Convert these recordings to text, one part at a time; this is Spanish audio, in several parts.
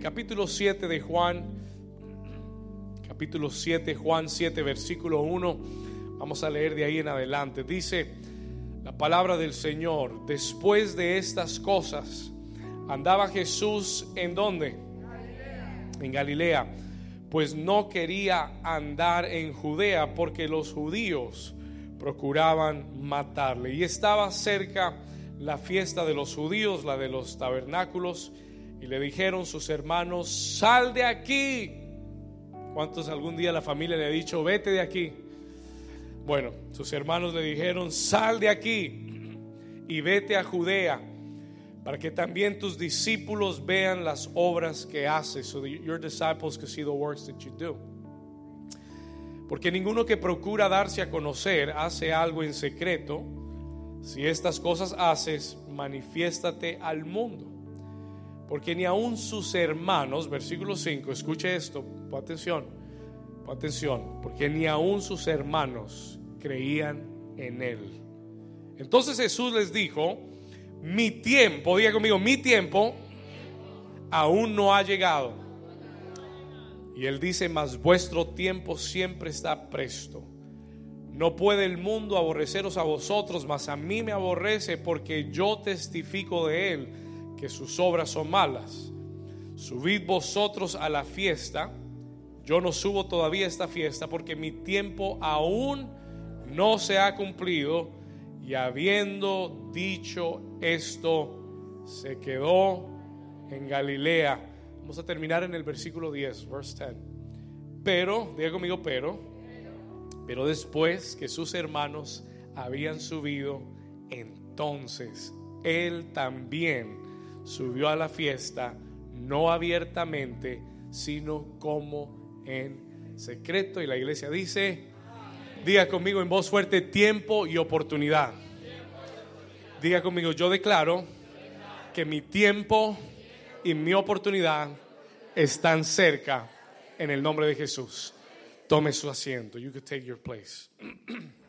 Capítulo 7 de Juan, capítulo 7, Juan 7, versículo 1. Vamos a leer de ahí en adelante. Dice la palabra del Señor, después de estas cosas, andaba Jesús en dónde? En Galilea, pues no quería andar en Judea porque los judíos procuraban matarle. Y estaba cerca la fiesta de los judíos, la de los tabernáculos, y le dijeron sus hermanos, sal de aquí. ¿Cuántos algún día la familia le ha dicho, vete de aquí? Bueno, sus hermanos le dijeron, sal de aquí y vete a Judea, para que también tus discípulos vean las obras que haces, so that your disciples can see the works that you do. Porque ninguno que procura darse a conocer hace algo en secreto. Si estas cosas haces, manifiéstate al mundo. Porque ni aun sus hermanos, versículo 5, escuche esto, pon atención, pon atención, porque ni aun sus hermanos creían en él. Entonces Jesús les dijo, mi tiempo, diga conmigo, mi tiempo aún no ha llegado. Y él dice, mas vuestro tiempo siempre está presto. No puede el mundo aborreceros a vosotros, mas a mí me aborrece porque yo testifico de él que sus obras son malas. Subid vosotros a la fiesta. Yo no subo todavía a esta fiesta porque mi tiempo aún no se ha cumplido. Y habiendo dicho esto, se quedó en Galilea. Vamos a terminar en el versículo 10, verse 10. Pero, diga conmigo, pero, pero después que sus hermanos habían subido, entonces él también subió a la fiesta, no abiertamente, sino como en secreto. Y la iglesia dice, diga conmigo en voz fuerte, tiempo y oportunidad. Diga conmigo, yo declaro que mi tiempo y mi oportunidad están cerca en el nombre de Jesús. Tome su asiento. You can take your place.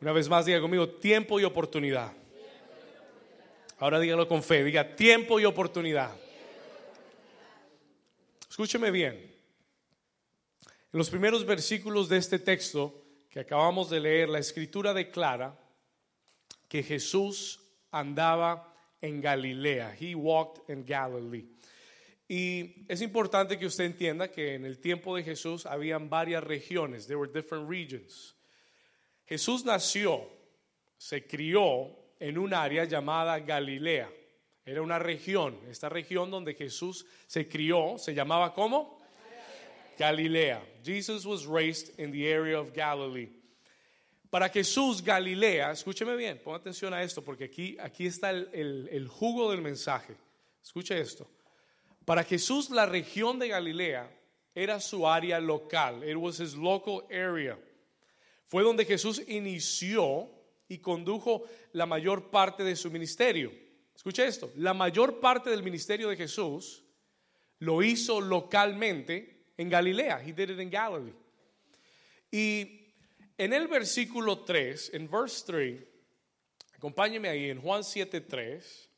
Una vez más, diga conmigo, tiempo y oportunidad. Ahora dígalo con fe, diga tiempo y oportunidad. Escúcheme bien. En los primeros versículos de este texto que acabamos de leer, la escritura declara que Jesús andaba en Galilea. He walked in Galilee. Y es importante que usted entienda que en el tiempo de Jesús habían varias regiones. There were different regions. Jesús nació, se crió en un área llamada Galilea. Era una región. Esta región donde Jesús se crió se llamaba ¿cómo? Galilea. Jesus was raised in the area of Galilee. Para Jesús, Galilea, escúcheme bien, ponga atención a esto, porque aquí, aquí está el, el, el jugo del mensaje. Escuche esto. Para Jesús, la región de Galilea era su área local. It was his local area. Fue donde Jesús inició y condujo la mayor parte de su ministerio. Escuche esto, la mayor parte del ministerio de Jesús lo hizo localmente en Galilea. He did it in. Y en el versículo 3, en verse 3, acompáñeme ahí en Juan 7:3,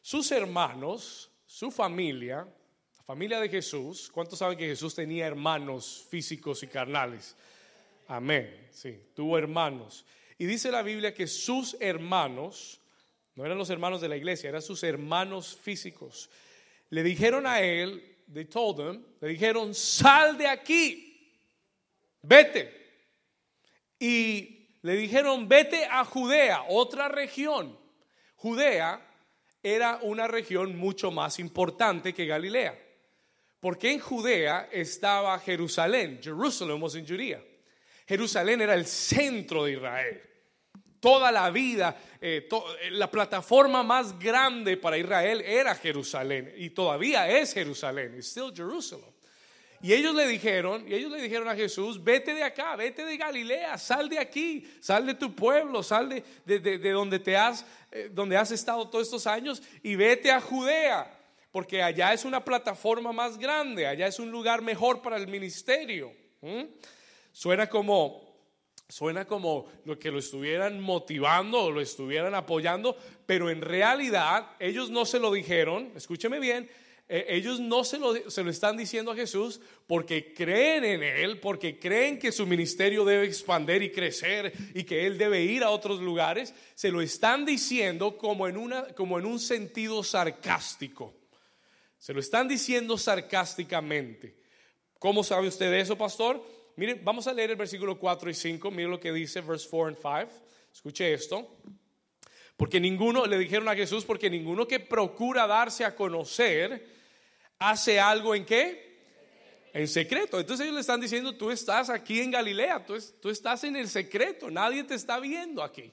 sus hermanos, su familia, la familia de Jesús, ¿cuántos saben que Jesús tenía hermanos físicos y carnales? Amén. Sí, tuvo hermanos. Y dice la Biblia que sus hermanos, no eran los hermanos de la iglesia, eran sus hermanos físicos, le dijeron a él, they told him, le dijeron, sal de aquí, vete. Y le dijeron, vete a Judea, otra región. Judea era una región mucho más importante que Galilea. Porque en Judea estaba Jerusalén. Jerusalem was in Judea. Jerusalén era el centro de Israel. Toda la vida, eh, to, la plataforma más grande para Israel era Jerusalén y todavía es Jerusalén, it's still Jerusalem. Y ellos le dijeron, y ellos le dijeron a Jesús, vete de acá, vete de Galilea, sal de aquí, sal de tu pueblo, sal de, de, de, de donde te has, eh, donde has estado todos estos años y vete a Judea, porque allá es una plataforma más grande, allá es un lugar mejor para el ministerio. Suena como Suena como lo que lo estuvieran motivando o lo estuvieran apoyando, pero en realidad ellos no se lo dijeron, escúcheme bien, eh, ellos no se lo, se lo están diciendo a Jesús porque creen en Él, porque creen que su ministerio debe expandir y crecer y que Él debe ir a otros lugares, se lo están diciendo como en, una, como en un sentido sarcástico. Se lo están diciendo sarcásticamente. ¿Cómo sabe usted eso, pastor? Mire, vamos a leer el versículo 4 y 5. Mire lo que dice, verse 4 and 5. Escuche esto. Porque ninguno, le dijeron a Jesús, porque ninguno que procura darse a conocer hace algo en qué? En secreto. Entonces ellos le están diciendo, tú estás aquí en Galilea, tú, tú estás en el secreto, nadie te está viendo aquí.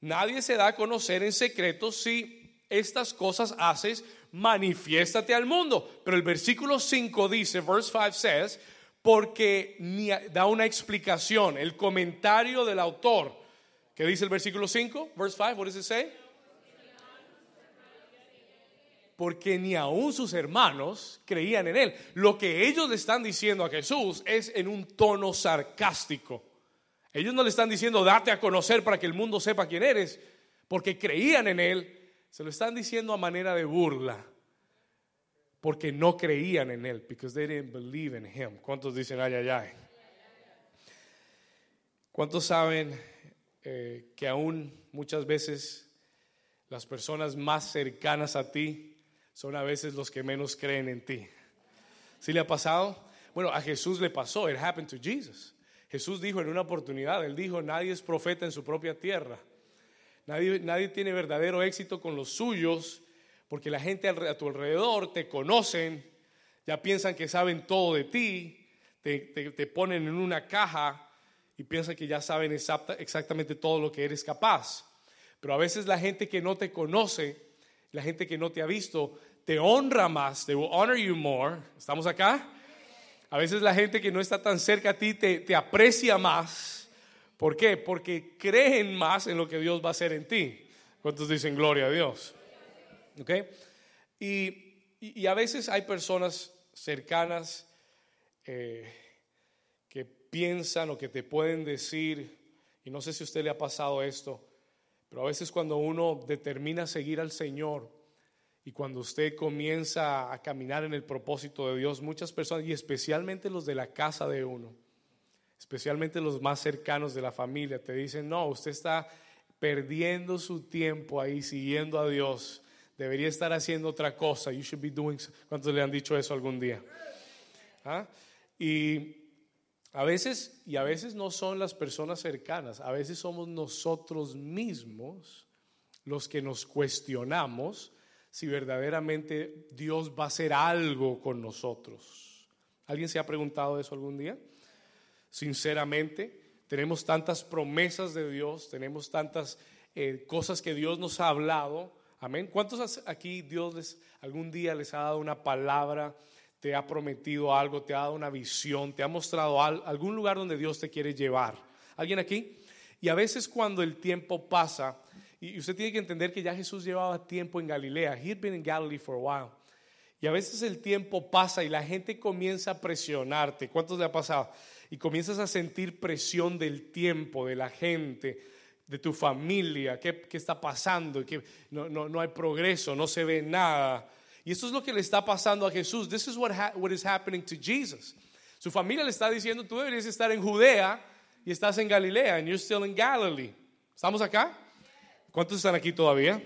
Nadie se da a conocer en secreto si estas cosas haces, manifiéstate al mundo. Pero el versículo 5 dice, verse 5 says, porque ni da una explicación, el comentario del autor. ¿Qué dice el versículo 5? Verse 5, what does it say? porque ni aún sus hermanos creían en él. Lo que ellos le están diciendo a Jesús es en un tono sarcástico. Ellos no le están diciendo date a conocer para que el mundo sepa quién eres, porque creían en él. Se lo están diciendo a manera de burla, porque no creían en él, because they didn't believe in him. ¿Cuántos dicen ay, ay, ay? ¿Cuántos saben eh, que aún muchas veces las personas más cercanas a ti son a veces los que menos creen en ti. ¿Sí le ha pasado? Bueno, a Jesús le pasó. It happened to Jesus. Jesús dijo en una oportunidad, él dijo, nadie es profeta en su propia tierra. Nadie, nadie tiene verdadero éxito con los suyos porque la gente a tu alrededor te conocen, ya piensan que saben todo de ti, te, te ponen en una caja y piensan que ya saben exactamente todo lo que eres capaz. Pero a veces la gente que no te conoce, la gente que no te ha visto, te honra más, they will honor you more. ¿Estamos acá? A veces la gente que no está tan cerca a ti te, te aprecia más. ¿Por qué? Porque creen más en lo que Dios va a hacer en ti. ¿Cuántos dicen gloria a Dios? ¿Ok? Y, y, a veces hay personas cercanas eh, que piensan o que te pueden decir, y no sé si a usted le ha pasado esto, pero a veces cuando uno determina seguir al Señor, y cuando usted comienza a caminar en el propósito de Dios, muchas personas, y especialmente los de la casa de uno, especialmente los más cercanos de la familia, te dicen, no, usted está perdiendo su tiempo ahí siguiendo a Dios. Debería estar haciendo otra cosa. You should be doing. ¿Cuántos le han dicho eso algún día? ¿Ah? Y a veces, y a veces no son las personas cercanas, a veces somos nosotros mismos los que nos cuestionamos si verdaderamente Dios va a hacer algo con nosotros. ¿Alguien se ha preguntado eso algún día? Sinceramente, tenemos tantas promesas de Dios, tenemos tantas eh, cosas que Dios nos ha hablado. Amén. ¿Cuántos aquí Dios les algún día les ha dado una palabra, te ha prometido algo, te ha dado una visión, te ha mostrado algún lugar donde Dios te quiere llevar? ¿Alguien aquí? Y a veces cuando el tiempo pasa, y usted tiene que entender que ya Jesús llevaba tiempo en Galilea. He had been in Galilee for a while. Y a veces el tiempo pasa y la gente comienza a presionarte. ¿Cuántos le ha pasado? Y comienzas a sentir presión del tiempo, de la gente, de tu familia. ¿Qué, qué está pasando? Que no, no, no, hay progreso, no se ve nada. Y esto es lo que le está pasando a Jesús. This is what, what is happening to Jesus. Su familia le está diciendo, tú deberías estar en Judea y estás en Galilea, and you're still in Galilee. ¿Estamos acá? ¿Cuántos están aquí todavía?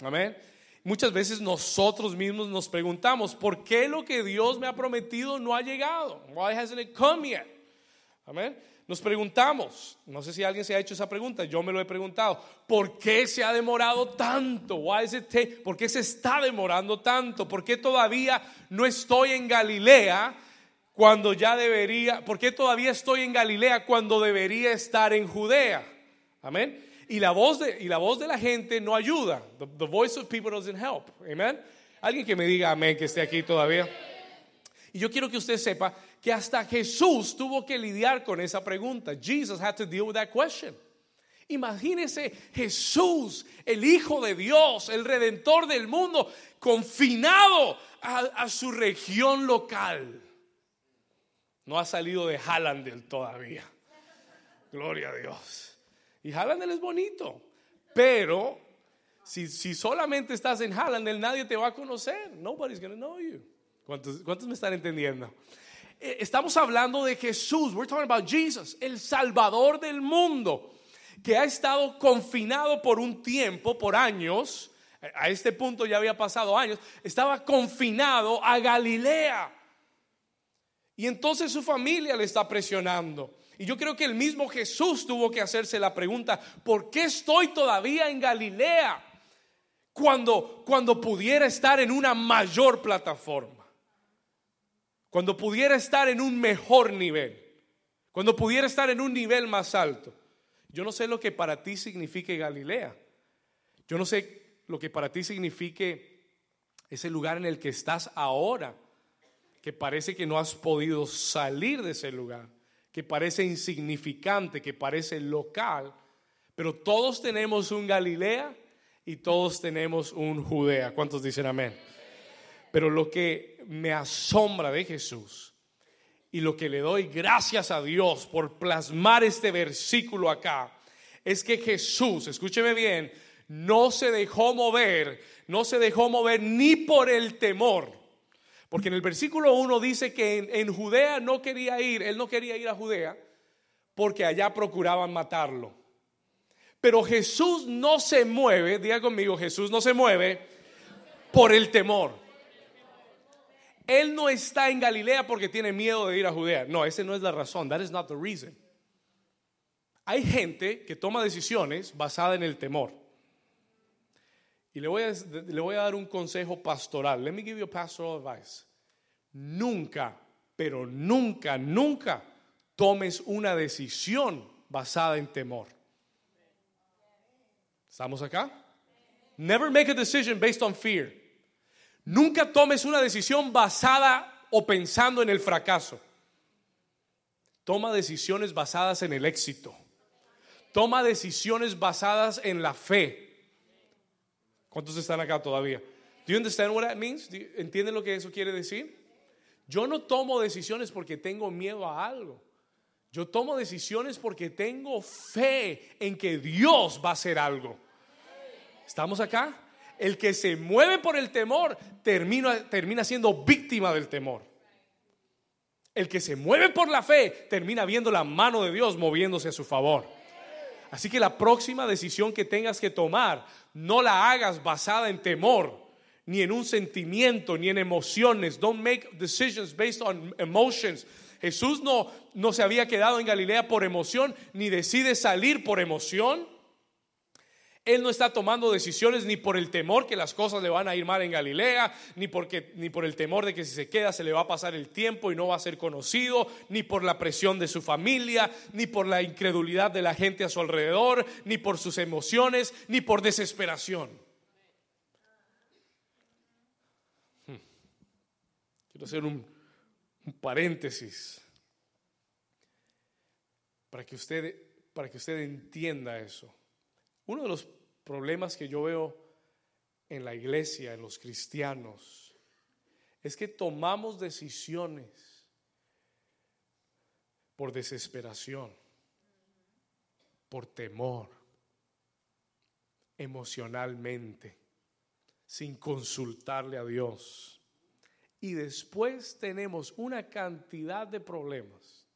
Amén. Muchas veces nosotros mismos nos preguntamos, ¿por qué lo que Dios me ha prometido no ha llegado? Why hasn't it come yet? Amén. Nos preguntamos, no sé si alguien se ha hecho esa pregunta, yo me lo he preguntado, ¿por qué se ha demorado tanto? Why is it ¿Por qué se está demorando tanto? ¿Por qué todavía no estoy en Galilea cuando ya debería? ¿Por qué todavía estoy en Galilea cuando debería estar en Judea? Amén y la voz de, y la, voz de la gente no ayuda. The, voice of people doesn't help. Amen. Alguien que me diga amén que esté aquí todavía. Y yo quiero que usted sepa que hasta Jesús tuvo que lidiar con esa pregunta. Jesus had to deal with that question. Imagínese Jesús, el Hijo de Dios, el Redentor del mundo, confinado a, su región local. No ha salido de Hallandel todavía. Gloria a Dios. Y Hallandel es bonito, pero si, si solamente estás en Hallandel, nadie te va a conocer. Nobody's going to know you. ¿Cuántos, ¿Cuántos me están entendiendo? Eh, estamos hablando de Jesús. We're talking about Jesus, el Salvador del mundo, que ha estado confinado por un tiempo, por años. A este punto ya había pasado años. Estaba confinado a Galilea. Y entonces su familia le está presionando. Y yo creo que el mismo Jesús tuvo que hacerse la pregunta, ¿por qué estoy todavía en Galilea cuando, cuando pudiera estar en una mayor plataforma? Cuando pudiera estar en un mejor nivel, cuando pudiera estar en un nivel más alto. Yo no sé lo que para ti signifique Galilea. Yo no sé lo que para ti signifique ese lugar en el que estás ahora que parece que no has podido salir de ese lugar, que parece insignificante, que parece local, pero todos tenemos un Galilea y todos tenemos un Judea. ¿Cuántos dicen amén? Pero lo que me asombra de Jesús y lo que le doy gracias a Dios por plasmar este versículo acá es que Jesús, escúcheme bien, no se dejó mover, no se dejó mover ni por el temor porque en el versículo 1 dice que en, Judea no quería ir, él no quería ir a Judea porque allá procuraban matarlo. Pero Jesús no se mueve, diga conmigo, Jesús no se mueve por el temor. Él no está en Galilea porque tiene miedo de ir a Judea. No, esa no es la razón. That is not the reason. Hay gente que toma decisiones basadas en el temor. Y le voy, a, le voy a dar un consejo pastoral. Let me give you a pastoral advice. Nunca, pero nunca, nunca tomes una decisión basada en temor. ¿Estamos acá? Never make a decision based on fear. Nunca tomes una decisión basada o pensando en el fracaso. Toma decisiones basadas en el éxito. Toma decisiones basadas en la fe. ¿Cuántos están acá todavía? Do you understand what that means? ¿Entienden lo que eso quiere decir? Yo no tomo decisiones porque tengo miedo a algo. Yo tomo decisiones porque tengo fe en que Dios va a hacer algo. ¿Estamos acá? El que se mueve por el temor termina, termina siendo víctima del temor. El que se mueve por la fe termina viendo la mano de Dios moviéndose a su favor. Así que la próxima decisión que tengas que tomar, no la hagas basada en temor, ni en un sentimiento, ni en emociones. Don't make decisions based on emotions. Jesús no, no se había quedado en Galilea por emoción, ni decide salir por emoción. Él no está tomando decisiones ni por el temor que las cosas le van a ir mal en Galilea, ni, porque, ni por el temor de que si se queda se le va a pasar el tiempo y no va a ser conocido, ni por la presión de su familia, ni por la incredulidad de la gente a su alrededor, ni por sus emociones, ni por desesperación. Hmm. Quiero hacer un, paréntesis para que usted, para que usted entienda eso. Uno de los problemas que yo veo en la iglesia, en los cristianos, es que tomamos decisiones por desesperación, por temor, emocionalmente, sin consultarle a Dios. Y después tenemos una cantidad de problemas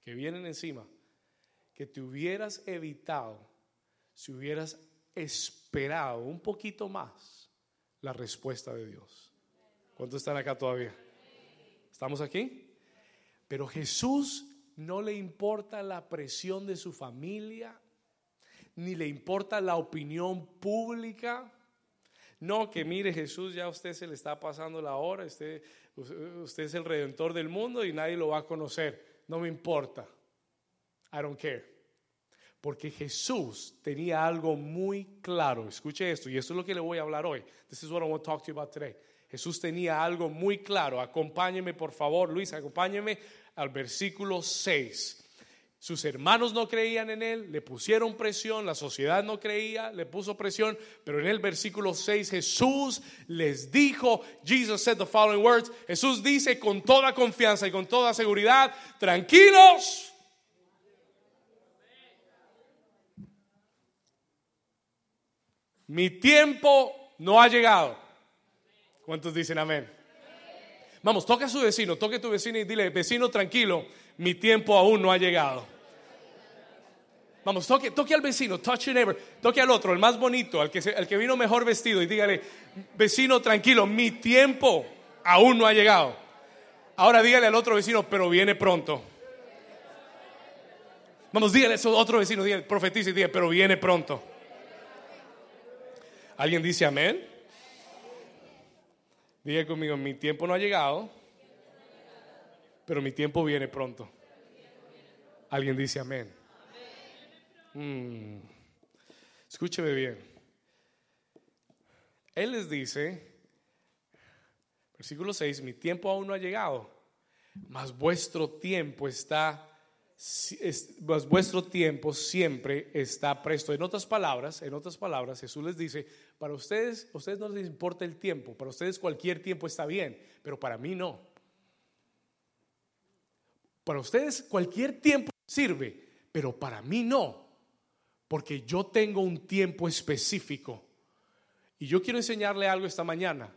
que vienen encima que te hubieras evitado si hubieras esperado un poquito más la respuesta de Dios. ¿Cuántos están acá todavía? ¿Estamos aquí? Pero Jesús no le importa la presión de su familia, ni le importa la opinión pública. No, que mire Jesús, ya a usted se le está pasando la hora, usted, usted es el redentor del mundo y nadie lo va a conocer. No me importa. I don't care. Porque Jesús tenía algo muy claro. Escuche esto, y esto es lo que le voy a hablar hoy. This is what I want to talk to you about today. Jesús tenía algo muy claro. Acompáñeme, por favor, Luis, acompáñeme al versículo 6. Sus hermanos no creían en él, le pusieron presión, la sociedad no creía, le puso presión, pero en el versículo 6 Jesús les dijo, Jesus said the following words, Jesús dice con toda confianza y con toda seguridad, tranquilos, mi tiempo no ha llegado. ¿Cuántos dicen amén? Vamos, toca a su vecino, toque a tu vecino y dile, vecino tranquilo, mi tiempo aún no ha llegado. Vamos, toque, toque al vecino, touch your neighbor, toque al otro, el más bonito, al que, que vino mejor vestido y dígale, vecino tranquilo, mi tiempo aún no ha llegado. Ahora dígale al otro vecino, pero viene pronto. Vamos, dígale a otro vecino, dígale, profetiza y dígale, pero viene pronto. ¿Alguien dice amén? Diga conmigo, mi tiempo no ha llegado, pero mi tiempo viene pronto. ¿Alguien dice amén? Mm. Escúcheme bien. Él les dice, versículo 6, mi tiempo aún no ha llegado, mas vuestro tiempo está vuestro tiempo siempre está presto. En otras palabras, en otras palabras, Jesús les dice, para ustedes, a ustedes no les importa el tiempo, para ustedes cualquier tiempo está bien, pero para mí no. Para ustedes cualquier tiempo sirve, pero para mí no, porque yo tengo un tiempo específico. Y yo quiero enseñarle algo esta mañana.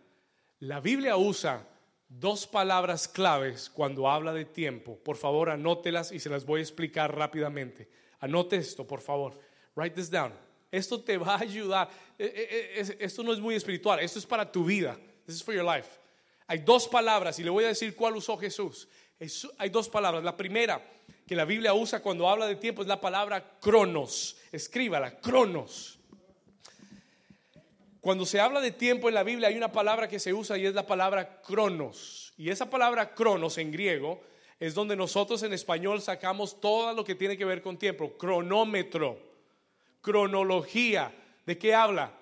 La Biblia usa dos palabras claves cuando habla de tiempo. Por favor, anótelas y se las voy a explicar rápidamente. Anote esto, por favor. Write this down. Esto te va a ayudar. E, e, e, esto no es muy espiritual, esto es para tu vida. This is for your life. Hay dos palabras y le voy a decir cuál usó Jesús. Hay dos palabras. La primera que la Biblia usa cuando habla de tiempo es la palabra cronos. Escríbala, cronos. Cuando se habla de tiempo en la Biblia hay una palabra que se usa y es la palabra cronos. Y esa palabra cronos en griego es donde nosotros en español sacamos todo lo que tiene que ver con tiempo. Cronómetro, cronología. ¿De qué habla?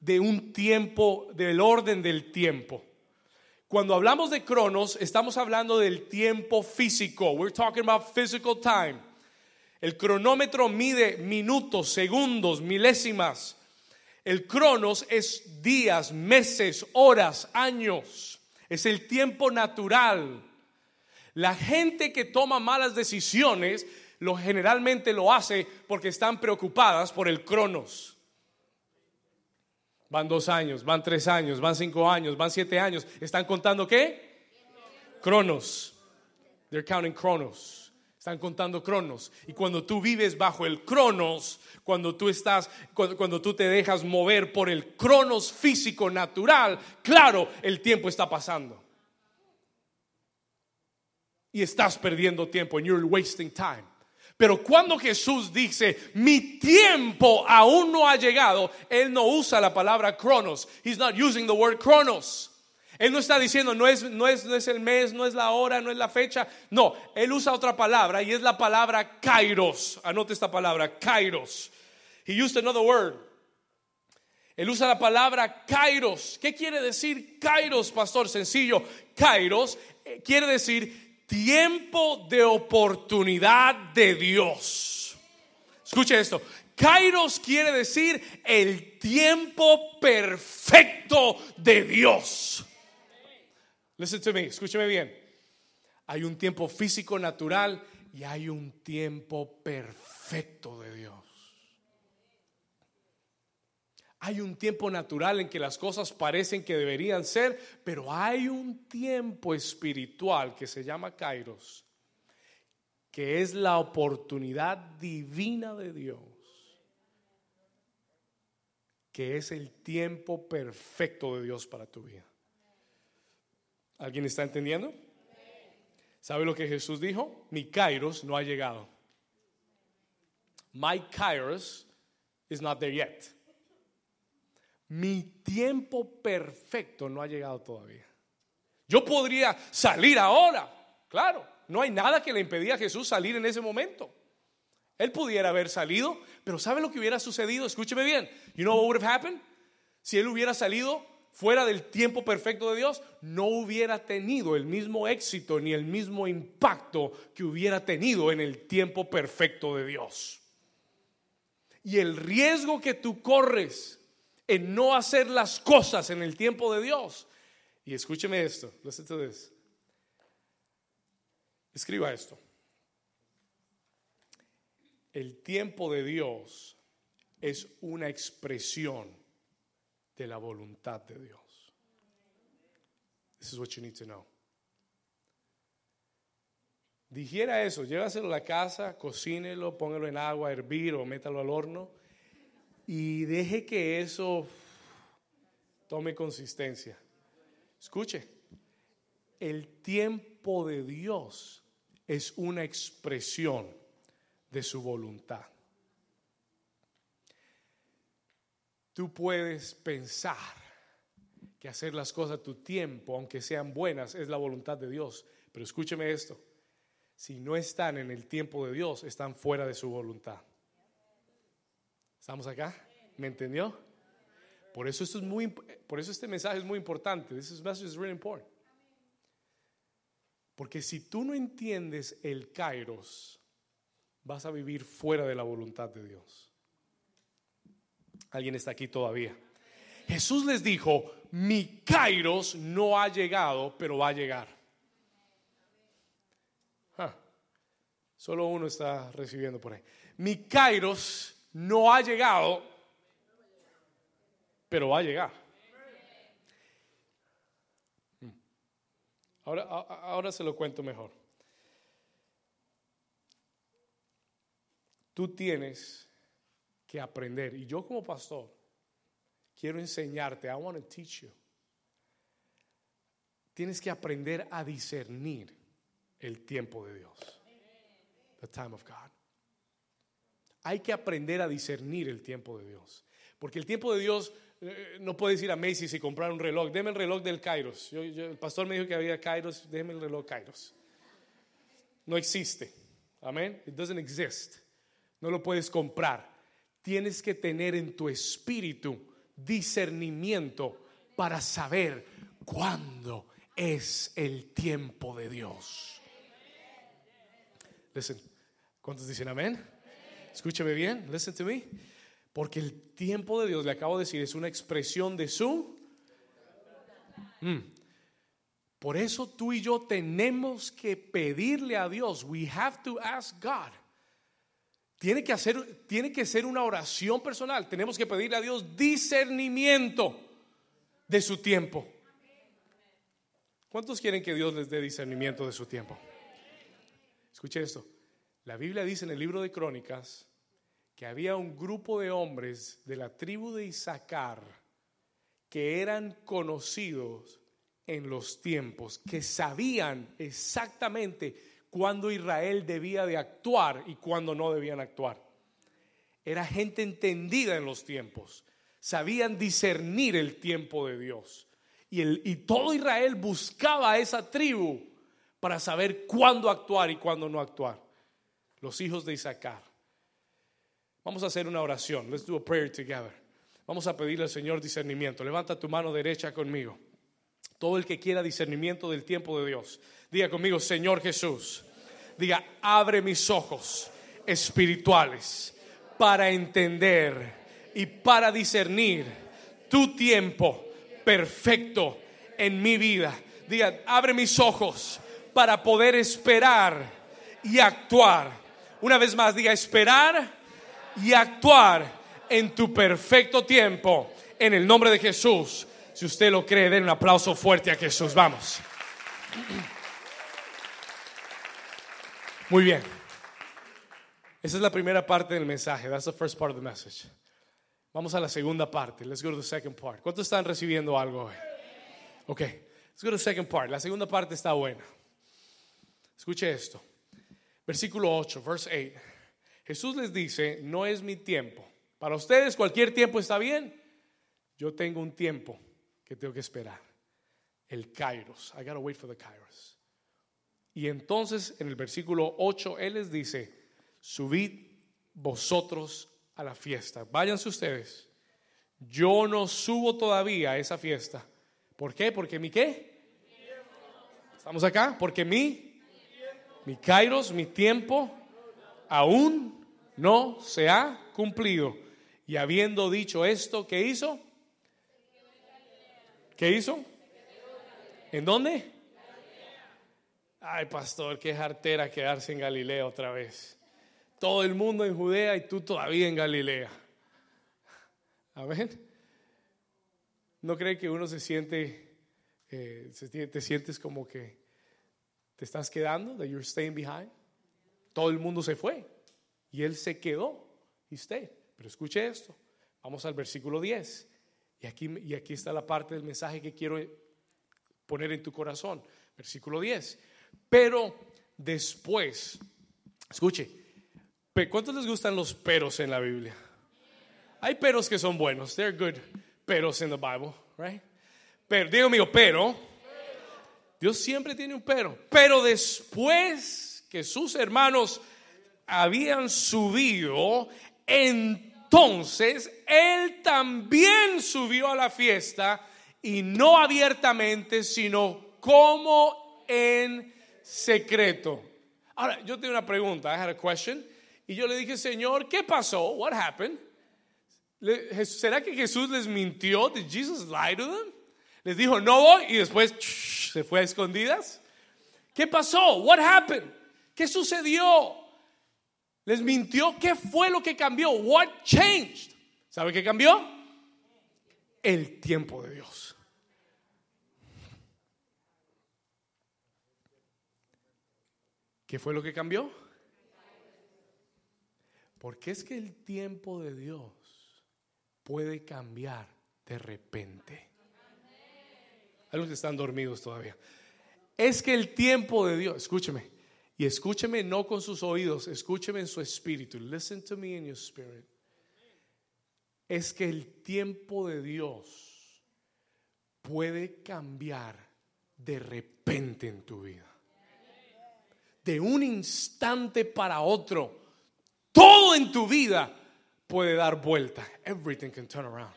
De un tiempo, del orden del tiempo. Cuando hablamos de cronos, estamos hablando del tiempo físico. We're talking about physical time. El cronómetro mide minutos, segundos, milésimas. El cronos es días, meses, horas, años. Es el tiempo natural. La gente que toma malas decisiones lo generalmente lo hace porque están preocupadas por el cronos. Van dos años, van tres años, van cinco años, van siete años. ¿Están contando qué? Cronos. They're counting cronos. Están contando cronos. Y cuando tú vives bajo el cronos, cuando tú estás, cuando, tú te dejas mover por el cronos físico natural, claro, el tiempo está pasando. Y estás perdiendo tiempo, and you're wasting time. Pero cuando Jesús dice, mi tiempo aún no ha llegado, Él no usa la palabra cronos. He's not using the word cronos. Él no está diciendo, no es, no, es, no es el mes, no es la hora, no es la fecha. No, él usa otra palabra y es la palabra kairos. Anote esta palabra, kairos. He used another word. Él usa la palabra kairos. ¿Qué quiere decir kairos, pastor? Sencillo. Kairos eh, quiere decir tiempo de oportunidad de Dios. Escuche esto. Kairos quiere decir el tiempo perfecto de Dios. Listen to me, escúcheme bien. Hay un tiempo físico natural y hay un tiempo perfecto de Dios. Hay un tiempo natural en que las cosas parecen que deberían ser, pero hay un tiempo espiritual que se llama Kairos, que es la oportunidad divina de Dios, que es el tiempo perfecto de Dios para tu vida. ¿Alguien está entendiendo? ¿Sabe lo que Jesús dijo? Mi kairos no ha llegado. My kairos is not there yet. Mi tiempo perfecto no ha llegado todavía. Yo podría salir ahora, claro. No hay nada que le impedía a Jesús salir en ese momento. Él pudiera haber salido, pero ¿sabe lo que hubiera sucedido? Escúcheme bien. You know what would have happened? Si él hubiera salido fuera del tiempo perfecto de Dios, no hubiera tenido el mismo éxito ni el mismo impacto que hubiera tenido en el tiempo perfecto de Dios. Y el riesgo que tú corres en no hacer las cosas en el tiempo de Dios. Y escúcheme esto, listen. Escriba esto. El tiempo de Dios es una expresión de la voluntad de Dios. This is what you need to know. Dijera eso, llévaselo a la casa, cocínelo, póngalo en agua hervir o métalo al horno y deje que eso tome consistencia. Escuche, el tiempo de Dios es una expresión de su voluntad. Tú puedes pensar que hacer las cosas a tu tiempo, aunque sean buenas, es la voluntad de Dios. Pero escúcheme esto, si no están en el tiempo de Dios, están fuera de su voluntad. ¿Estamos acá? ¿Me entendió? Por eso, es muy, este mensaje es muy importante. This message is really important. Porque si tú no entiendes el kairos, vas a vivir fuera de la voluntad de Dios. ¿Alguien está aquí todavía? Jesús les dijo, mi kairos no ha llegado, pero va a llegar. Ah, solo uno está recibiendo por ahí. Mi kairos no ha llegado, pero va a llegar. Hmm. Ahora, ahora se lo cuento mejor. Tú tienes que aprender. Y yo como pastor quiero enseñarte. I want to teach you. Tienes que aprender a discernir el tiempo de Dios. The time of God. Hay que aprender a discernir el tiempo de Dios. Porque el tiempo de Dios eh, no puedes ir a Macy's y comprar un reloj. Deme el reloj del Kairos. el pastor me dijo que había Kairos. Déme el reloj Kairos. No existe. Amén. It doesn't exist. No lo puedes comprar tienes que tener en tu espíritu discernimiento para saber cuándo es el tiempo de Dios. Listen, ¿cuántos dicen amén? Escúchame bien, listen to me. Porque el tiempo de Dios, le acabo de decir, es una expresión de su... Mm. Por eso tú y yo tenemos que pedirle a Dios. We have to ask God tiene que, hacer, tiene que ser una oración personal. Tenemos que pedirle a Dios discernimiento de su tiempo. ¿Cuántos quieren que Dios les dé discernimiento de su tiempo? Escuche esto. La Biblia dice en el libro de Crónicas que había un grupo de hombres de la tribu de Isaacar que eran conocidos en los tiempos, que sabían exactamente cuándo Israel debía de actuar y cuándo no debían actuar. Era gente entendida en los tiempos. Sabían discernir el tiempo de Dios. Y, el, y todo Israel buscaba a esa tribu para saber cuándo actuar y cuándo no actuar. Los hijos de Isaacar. Vamos a hacer una oración. Let's do a prayer together. Vamos a pedirle al Señor discernimiento. Levanta tu mano derecha conmigo. Todo el que quiera discernimiento del tiempo de Dios. Diga conmigo, Señor Jesús. Diga, abre mis ojos espirituales para entender y para discernir tu tiempo perfecto en mi vida. Diga, abre mis ojos para poder esperar y actuar. Una vez más, diga, esperar y actuar en tu perfecto tiempo. En el nombre de Jesús. Si usted lo cree, den un aplauso fuerte a Jesús. Vamos. Muy bien. Esa es la primera parte del mensaje. That's the first part of the message. Vamos a la segunda parte. Let's go to the second part. ¿Cuántos están recibiendo algo hoy? Ok. Let's go to the second part. La segunda parte está buena. Escuche esto. Versículo 8, verse 8. Jesús les dice, no es mi tiempo. Para ustedes cualquier tiempo está bien. Yo tengo un tiempo que tengo que esperar. El Kairos. I gotta wait for the Kairos. Y entonces en el versículo 8 Él les dice, subid vosotros a la fiesta. Váyanse ustedes. Yo no subo todavía a esa fiesta. ¿Por qué? Porque mi qué? ¿Estamos acá? Porque mi, mi kairos, mi tiempo, aún no se ha cumplido. Y habiendo dicho esto, ¿qué hizo? ¿Qué hizo? ¿En dónde? Ay, pastor, qué jartera quedarse en Galilea otra vez. Todo el mundo en Judea y tú todavía en Galilea. Amén. ¿No cree que uno se siente, eh, se te sientes como que te estás quedando, that you're staying behind? Todo el mundo se fue y él se quedó. Y stayed. Pero escuche esto. Vamos al versículo 10. Y aquí, y aquí está la parte del mensaje que quiero poner en tu corazón. Versículo 10. Pero después, escuche, ¿cuántos les gustan los peros en la Biblia? Hay peros que son buenos. They're good peros in the Bible, right? Pero, digo amigo, pero. Dios siempre tiene un pero. Pero después que sus hermanos habían subido, entonces él también subió a la fiesta y no abiertamente, sino como en secreto. Ahora, yo tengo una pregunta, I had a question, y yo le dije, Señor, ¿qué pasó? What happened? ¿Será que Jesús les mintió? Did Jesus lie to them? Les dijo, no voy, y después se fue a escondidas. ¿Qué pasó? What happened? ¿Qué sucedió? ¿Les mintió? ¿Qué fue lo que cambió? What changed? ¿Sabe qué cambió? El tiempo de Dios. ¿Qué fue lo que cambió? Porque es que el tiempo de Dios puede cambiar de repente. Que están dormidos todavía. Es que el tiempo de Dios, escúcheme, y escúcheme no con sus oídos, escúcheme en su espíritu. Listen to me in your spirit. Es que el tiempo de Dios puede cambiar de repente en tu vida. De un instante para otro, todo en tu vida puede dar vuelta. Everything can turn around.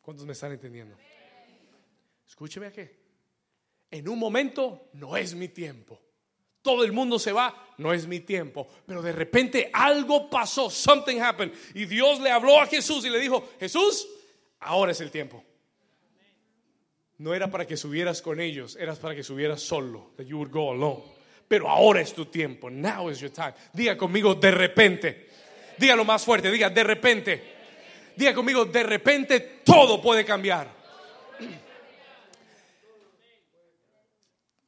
¿Cuántos me están entendiendo? Escúcheme aquí. En un momento no es mi tiempo. Todo el mundo se va, no es mi tiempo. Pero de repente algo pasó, something happened. Y Dios le habló a Jesús y le dijo, Jesús, ahora es el tiempo. No era para que subieras con ellos, era para que subieras solo, that you would go alone. Pero ahora es tu tiempo, now is your time. Diga conmigo, de repente. Dígalo más fuerte, diga, de repente. Diga conmigo, de repente todo puede cambiar.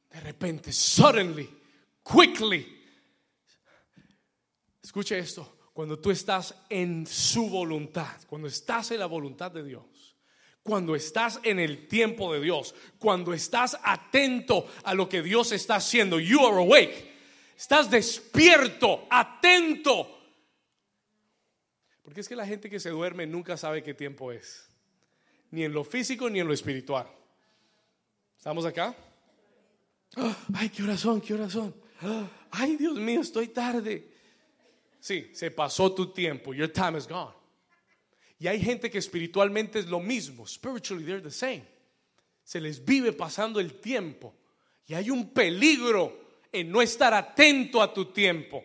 De repente, suddenly, quickly. Escuche esto, cuando tú estás en su voluntad, cuando estás en la voluntad de Dios, cuando estás en el tiempo de Dios, cuando estás atento a lo que Dios está haciendo, you are awake, estás despierto, atento. Porque es que la gente que se duerme nunca sabe qué tiempo es, ni en lo físico ni en lo espiritual. ¿Estamos acá? Ay, qué oración, qué oración. Ay, Dios mío, estoy tarde. Sí, se pasó tu tiempo. Your time is gone. Y hay gente que espiritualmente es lo mismo. Spiritually, they're the same. Se les vive pasando el tiempo. Y hay un peligro en no estar atento a tu tiempo.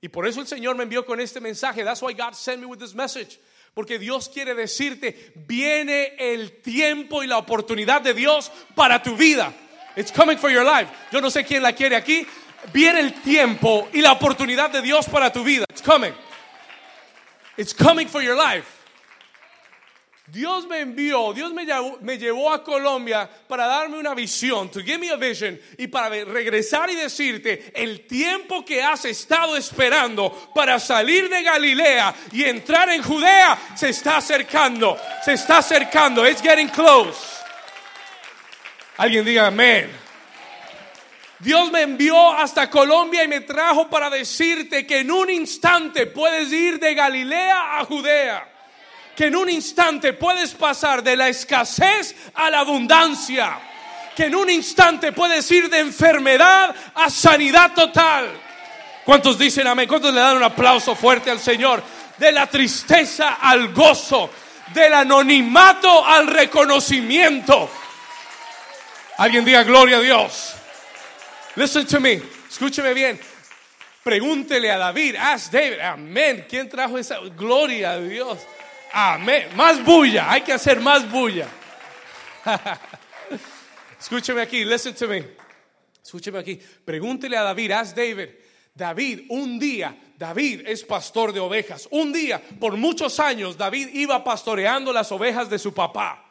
Y por eso el Señor me envió con este mensaje. That's why God sent me with this message. Porque Dios quiere decirte, viene el tiempo y la oportunidad de Dios para tu vida. It's coming for your life. Yo no sé quién la quiere aquí. Viene el tiempo y la oportunidad de Dios para tu vida. It's coming. It's coming for your life. Dios me envió, Dios me llevó, me llevó, a Colombia para darme una visión, to give me a vision, y para regresar y decirte el tiempo que has estado esperando para salir de Galilea y entrar en Judea se está acercando, se está acercando, it's getting close. Alguien diga amén. Dios me envió hasta Colombia y me trajo para decirte que en un instante puedes ir de Galilea a Judea que en un instante puedes pasar de la escasez a la abundancia, que en un instante puedes ir de enfermedad a sanidad total. ¿Cuántos dicen amén? ¿Cuántos le dan un aplauso fuerte al Señor? De la tristeza al gozo, del anonimato al reconocimiento. Alguien diga gloria a Dios. Listen to me, escúcheme bien. Pregúntele a David, ask David, amén. ¿Quién trajo esa gloria a Dios? Amén. Más bulla. Hay que hacer más bulla. Escúcheme aquí. Listen to me. Escúcheme aquí. Pregúntele a David. Ask David. David, un día David es pastor de ovejas. Un día, por muchos años, David iba pastoreando las ovejas de su papá.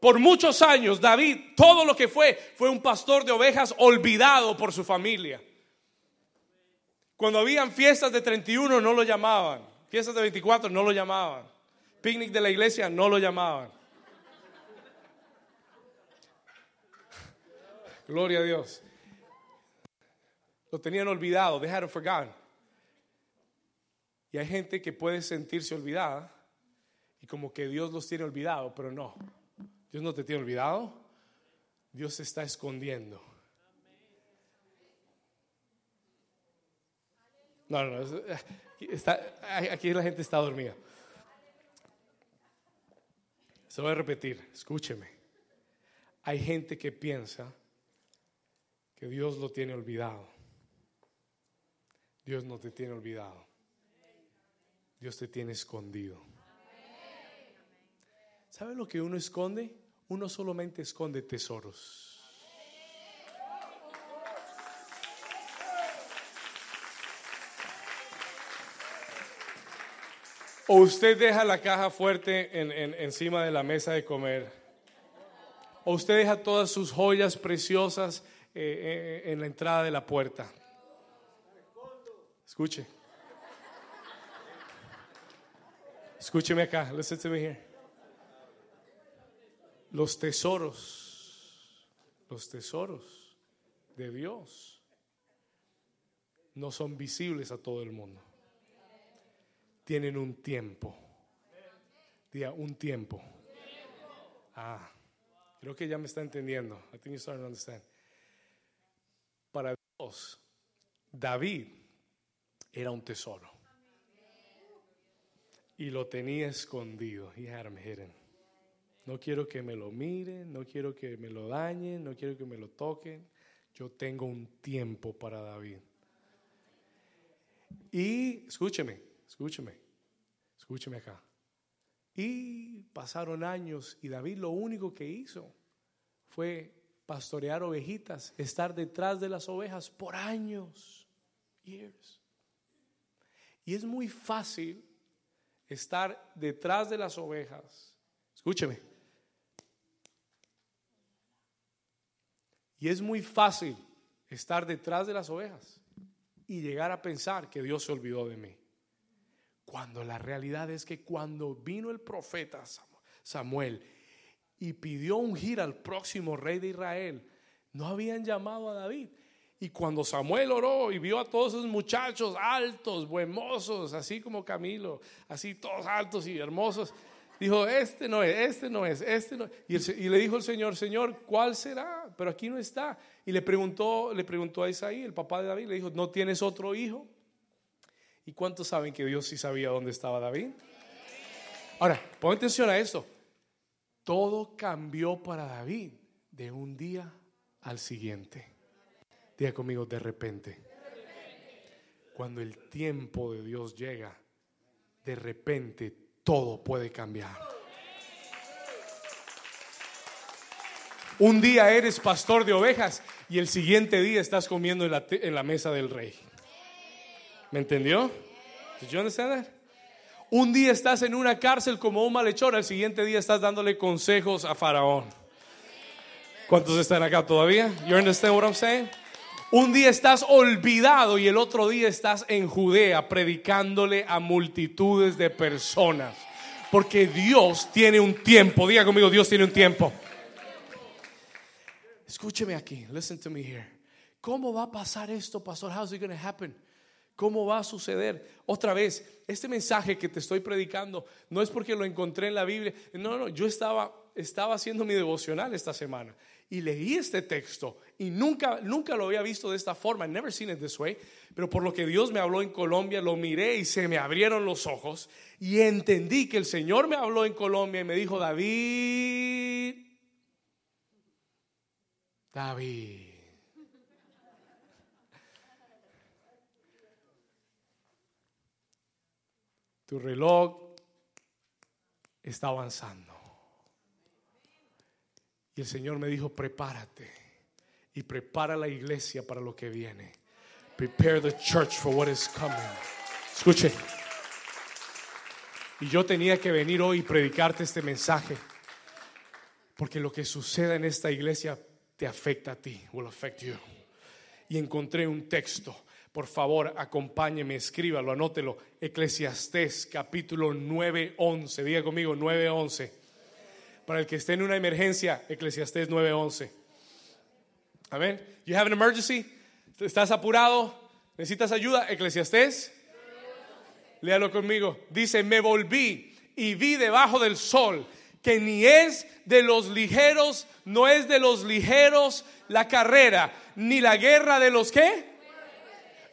Por muchos años, David, todo lo que fue, fue un pastor de ovejas olvidado por su familia. Cuando habían fiestas de 31 no lo llamaban. Fiestas de 24 no lo llamaban. Picnic de la iglesia no lo llamaban. Gloria a Dios. Lo tenían olvidado, they had forgotten. Y hay gente que puede sentirse olvidada y como que Dios los tiene olvidado, pero no. Dios no te tiene olvidado. Dios se está escondiendo. No, no, no. aquí la gente está dormida. Se voy a repetir, escúcheme. Hay gente que piensa que Dios lo tiene olvidado. Dios no te tiene olvidado. Dios te tiene escondido. ¿Sabe lo que uno esconde? Uno solamente esconde tesoros. O usted deja la caja fuerte encima de la mesa de comer. O usted deja todas sus joyas preciosas eh, eh, en la entrada de la puerta. Escuche. Escúcheme acá. Listen to me here. Los tesoros, los tesoros de Dios no son visibles a todo el mundo. Tienen un tiempo. Diga, un tiempo. Ah, creo que ya me está entendiendo. I think you're starting to understand. Para Dios, David era un tesoro. Y lo tenía escondido. He had him hidden. No quiero que me lo miren, no quiero que me lo dañen, no quiero que me lo toquen. Yo tengo un tiempo para David. Y escúcheme, escúcheme, escúcheme acá. Y pasaron años y David lo único que hizo fue pastorear ovejitas, estar detrás de las ovejas por años, years. Y es muy fácil estar detrás de las ovejas. Escúcheme. Y es muy fácil estar detrás de las ovejas y llegar a pensar que Dios se olvidó de mí. Cuando la realidad es que cuando vino el profeta Samuel y pidió ungir al próximo rey de Israel, no habían llamado a David. Y cuando Samuel oró y vio a todos esos muchachos altos, buenos, así como Camilo, así todos altos y hermosos, dijo, este no es, este no es, este no Y, y, le dijo el Señor, Señor, ¿cuál será? Pero aquí no está. Y le preguntó, le preguntó a Isaí, el papá de David, le dijo, ¿no tienes otro hijo? ¿Y cuántos saben que Dios sí sabía dónde estaba David? Ahora, pon atención a esto. Todo cambió para David de un día al siguiente. Diga conmigo, de repente. Cuando el tiempo de Dios llega, de repente todo puede cambiar. Un día eres pastor de ovejas y el siguiente día estás comiendo en la, mesa del rey. ¿Me entendió? Un día estás en una cárcel como un malhechor, al siguiente día estás dándole consejos a Faraón. ¿Cuántos están acá todavía? You understand what I'm saying? Un día estás olvidado y el otro día estás en Judea predicándole a multitudes de personas. Porque Dios tiene un tiempo. Diga conmigo, Dios tiene un tiempo. Escúcheme aquí. Listen to me here. ¿Cómo va a pasar esto, pastor? How's it going to happen? ¿Cómo va a suceder? Otra vez, este mensaje que te estoy predicando no es porque lo encontré en la Biblia. No, no, yo estaba, estaba haciendo mi devocional esta semana y leí este texto y nunca, nunca lo había visto de esta forma, never seen it this way, pero por lo que Dios me habló en Colombia, lo miré y se me abrieron los ojos y entendí que el Señor me habló en Colombia y me dijo, David, David. Tu reloj está avanzando. Y el Señor me dijo, prepárate y prepara la iglesia para lo que viene. Prepare the church for what is coming. Escuche. Y yo tenía que venir hoy y predicarte este mensaje. Porque lo que suceda en esta iglesia te afecta a ti. Will affect you. Y encontré un texto. Por favor, acompáñeme, escríbalo, anótelo. Eclesiastés capítulo 9:11. Diga conmigo 9:11. Para el que esté en una emergencia, Eclesiastés 9:11. Amén. You have an emergency? ¿Estás apurado? ¿Necesitas ayuda? Eclesiastés. Léalo conmigo. Dice, me volví y vi debajo del sol que ni es de los ligeros, no es de los ligeros la carrera, ni la guerra de los que.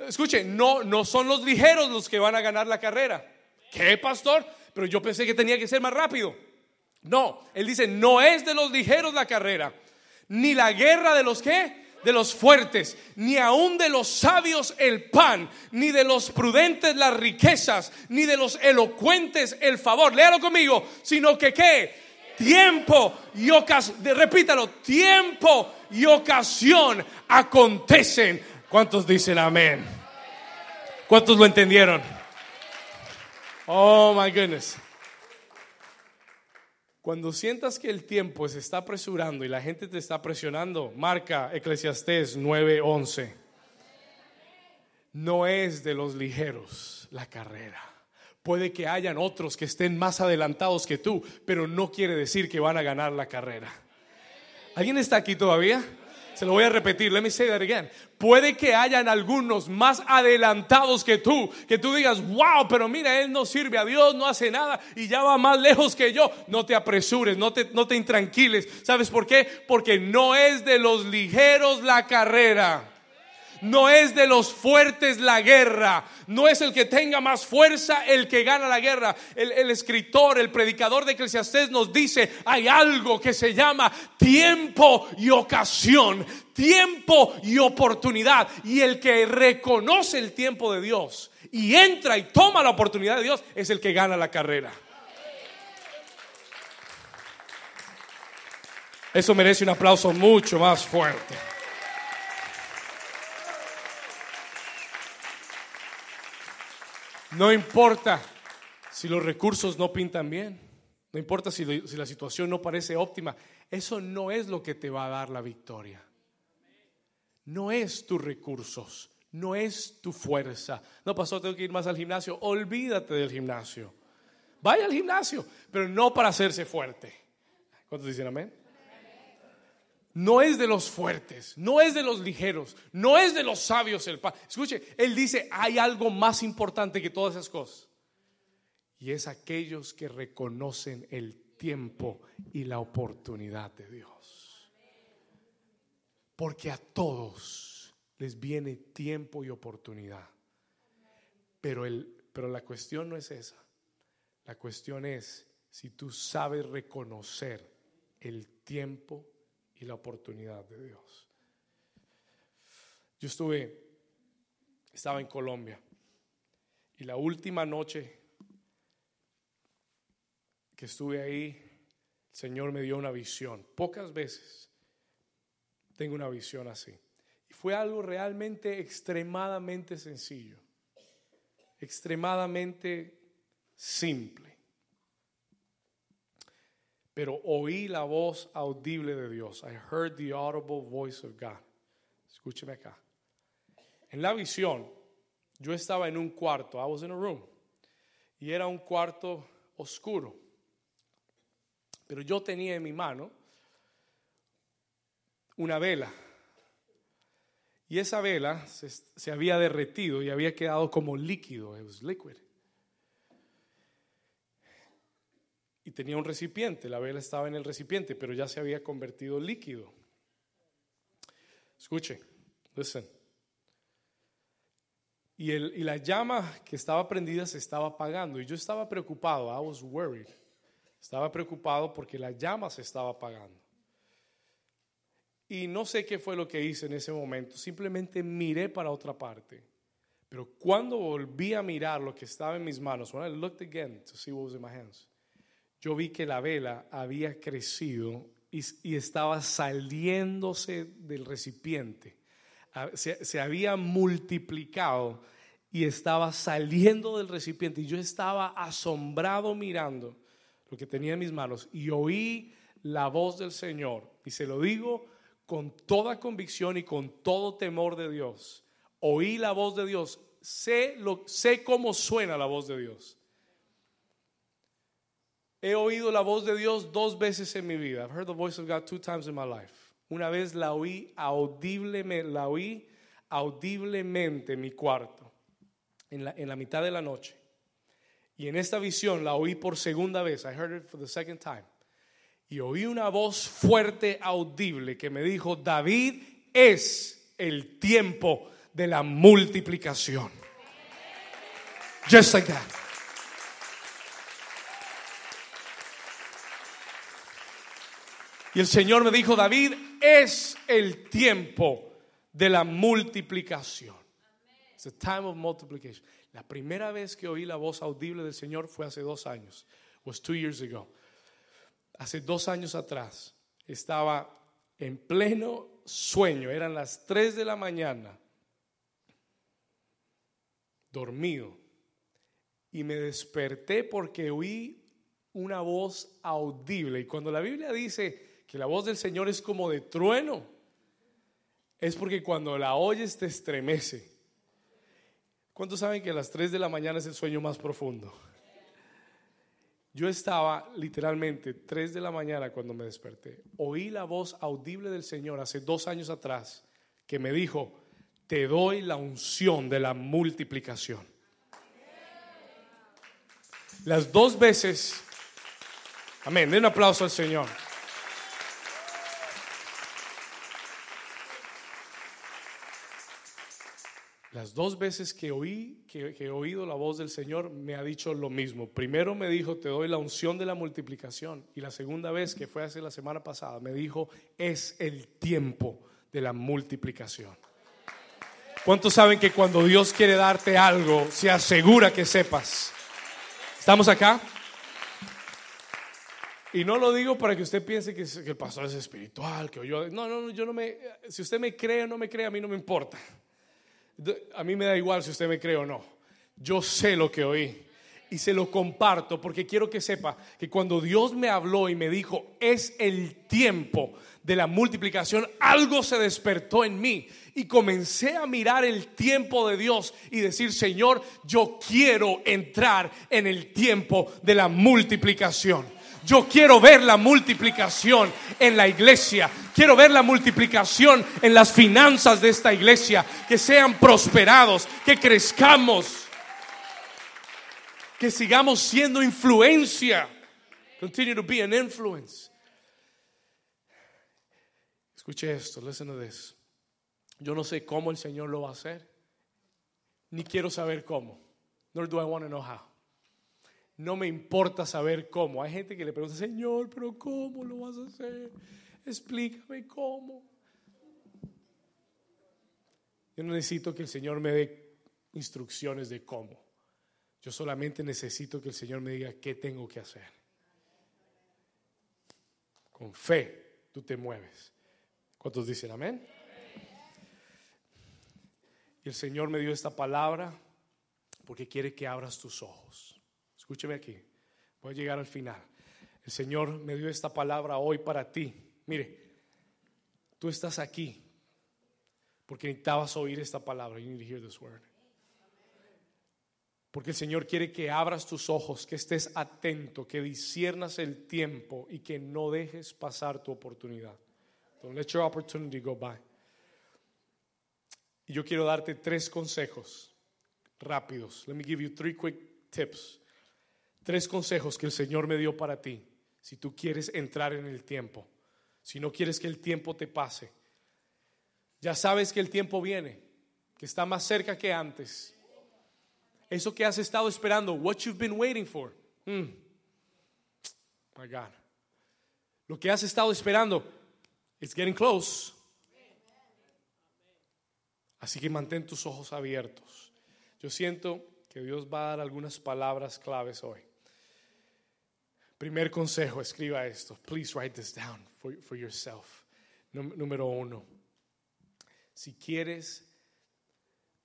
Escuche, no, no son los ligeros los que van a ganar la carrera. ¿Qué, pastor? Pero yo pensé que tenía que ser más rápido. No, él dice, no es de los ligeros la carrera, ni la guerra de los que, de los fuertes, ni aun de los sabios el pan, ni de los prudentes las riquezas, ni de los elocuentes el favor. Léalo conmigo, sino que qué? Tiempo y ocasión, repítalo, tiempo y ocasión acontecen. ¿Cuántos dicen amén? ¿Cuántos lo entendieron? Oh my goodness. Cuando sientas que el tiempo se está apresurando y la gente te está presionando, marca Eclesiastés 9:11. No es de los ligeros la carrera. Puede que hayan otros que estén más adelantados que tú, pero no quiere decir que van a ganar la carrera. ¿Alguien está aquí todavía? Se lo voy a repetir, let me say that again. Puede que hayan algunos más adelantados que tú, que tú digas, wow, pero mira, él no sirve a Dios, no hace nada y ya va más lejos que yo. No te apresures, no te, no te intranquiles. ¿Sabes por qué? Porque no es de los ligeros la carrera. No es de los fuertes la guerra. No es el que tenga más fuerza el que gana la guerra. El, escritor, el predicador de Eclesiastés nos dice, hay algo que se llama tiempo y ocasión. Tiempo y oportunidad. Y el que reconoce el tiempo de Dios y entra y toma la oportunidad de Dios es el que gana la carrera. Eso merece un aplauso mucho más fuerte. No importa si los recursos no pintan bien, no importa si, la situación no parece óptima, eso no es lo que te va a dar la victoria. No es tus recursos, no es tu fuerza. No, pasó, tengo que ir más al gimnasio. Olvídate del gimnasio. Vaya al gimnasio, pero no para hacerse fuerte. ¿Cuántos dicen amén? No es de los fuertes, no es de los ligeros, no es de los sabios el pan. Escuche, él dice, hay algo más importante que todas esas cosas. Y es aquellos que reconocen el tiempo y la oportunidad de Dios. Porque a todos les viene tiempo y oportunidad. Pero, el, pero la cuestión no es esa. La cuestión es si tú sabes reconocer el tiempo y la oportunidad de Dios. Yo estuve, estaba en Colombia y la última noche que estuve ahí, el Señor me dio una visión. Pocas veces tengo una visión así. Y fue algo realmente extremadamente sencillo, extremadamente simple pero oí la voz audible de Dios. I heard the audible voice of God. Escúcheme acá. En la visión, yo estaba en un cuarto, I was in a room, y era un cuarto oscuro. Pero yo tenía en mi mano una vela. Y esa vela se, se había derretido y había quedado como líquido, it was liquid. Y tenía un recipiente, la vela estaba en el recipiente, pero ya se había convertido líquido. Escuche, listen. Y, el, y la llama que estaba prendida se estaba apagando y yo estaba preocupado, I was worried. Estaba preocupado porque la llama se estaba apagando. Y no sé qué fue lo que hice en ese momento, simplemente miré para otra parte. Pero cuando volví a mirar lo que estaba en mis manos, when I looked again to see what was in my hands, yo vi que la vela había crecido y, estaba saliéndose del recipiente. Se, había multiplicado y estaba saliendo del recipiente y yo estaba asombrado mirando lo que tenía en mis manos y oí la voz del Señor. Y se lo digo con toda convicción y con todo temor de Dios. Oí la voz de Dios. Sé, lo, sé cómo suena la voz de Dios. He oído la voz de Dios dos veces en mi vida. I've heard the voice of God two times in my life. Una vez la oí audiblemente, la oí audiblemente en mi cuarto en la, en la mitad de la noche. Y en esta visión la oí por segunda vez. I heard it for the second time. Y oí una voz fuerte, audible, que me dijo, David es el tiempo de la multiplicación. Just like that. Y el Señor me dijo, David, es el tiempo de la multiplicación. It's a time of multiplication. La primera vez que oí la voz audible del Señor fue hace dos años. Was two years ago. Hace dos años atrás estaba en pleno sueño. Eran las tres de la mañana. Dormido. Y me desperté porque oí una voz audible. Y cuando la Biblia dice que la voz del Señor es como de trueno, es porque cuando la oyes te estremece. ¿Cuántos saben que a las 3 de la mañana es el sueño más profundo? Yo estaba literalmente 3 de la mañana cuando me desperté. Oí la voz audible del Señor hace dos años atrás que me dijo, te doy la unción de la multiplicación. Las dos veces, amén, den un aplauso al Señor. Las dos veces que oí, que, he oído la voz del Señor, me ha dicho lo mismo. Primero me dijo, te doy la unción de la multiplicación. Y la segunda vez, que fue hace la semana pasada, me dijo, es el tiempo de la multiplicación. ¿Cuántos saben que cuando Dios quiere darte algo, se asegura que sepas? ¿Estamos acá? Y no lo digo para que usted piense que, el pastor es espiritual, que yo... No, no, yo no me... Si usted me cree o no me cree, a mí no me importa. A mí me da igual si usted me cree o no. Yo sé lo que oí y se lo comparto porque quiero que sepa que cuando Dios me habló y me dijo, es el tiempo de la multiplicación, algo se despertó en mí y comencé a mirar el tiempo de Dios y decir, Señor, yo quiero entrar en el tiempo de la multiplicación. Yo quiero ver la multiplicación en la iglesia. Quiero ver la multiplicación en las finanzas de esta iglesia. Que sean prosperados, que crezcamos, que sigamos siendo influencia. Continue to be an influence. Escuche esto, listen to this. Yo no sé cómo el Señor lo va a hacer, ni quiero saber cómo. Nor do I want to know how. No me importa saber cómo. Hay gente que le pregunta, Señor, pero ¿cómo lo vas a hacer? Explícame cómo. Yo no necesito que el Señor me dé instrucciones de cómo. Yo solamente necesito que el Señor me diga qué tengo que hacer. Con fe tú te mueves. ¿Cuántos dicen amén? Y el Señor me dio esta palabra porque quiere que abras tus ojos. Escúcheme aquí. Voy a llegar al final. El Señor me dio esta palabra hoy para ti. Mire, tú estás aquí porque necesitabas oír esta palabra. You need to hear this word. Porque el Señor quiere que abras tus ojos, que estés atento, que disiernas el tiempo y que no dejes pasar tu oportunidad. Don't let your opportunity go by. Y yo quiero darte tres consejos rápidos. Let me give you three quick tips Tres consejos que el Señor me dio para ti, si tú quieres entrar en el tiempo, si no quieres que el tiempo te pase. Ya sabes que el tiempo viene, que está más cerca que antes. Eso que has estado esperando, what you've been waiting for. Hmm. My God. Lo que has estado esperando, it's getting close. Así que mantén tus ojos abiertos. Yo siento que Dios va a dar algunas palabras claves hoy. Primer consejo, escriba esto. Please write this down for, for yourself. Número uno, si quieres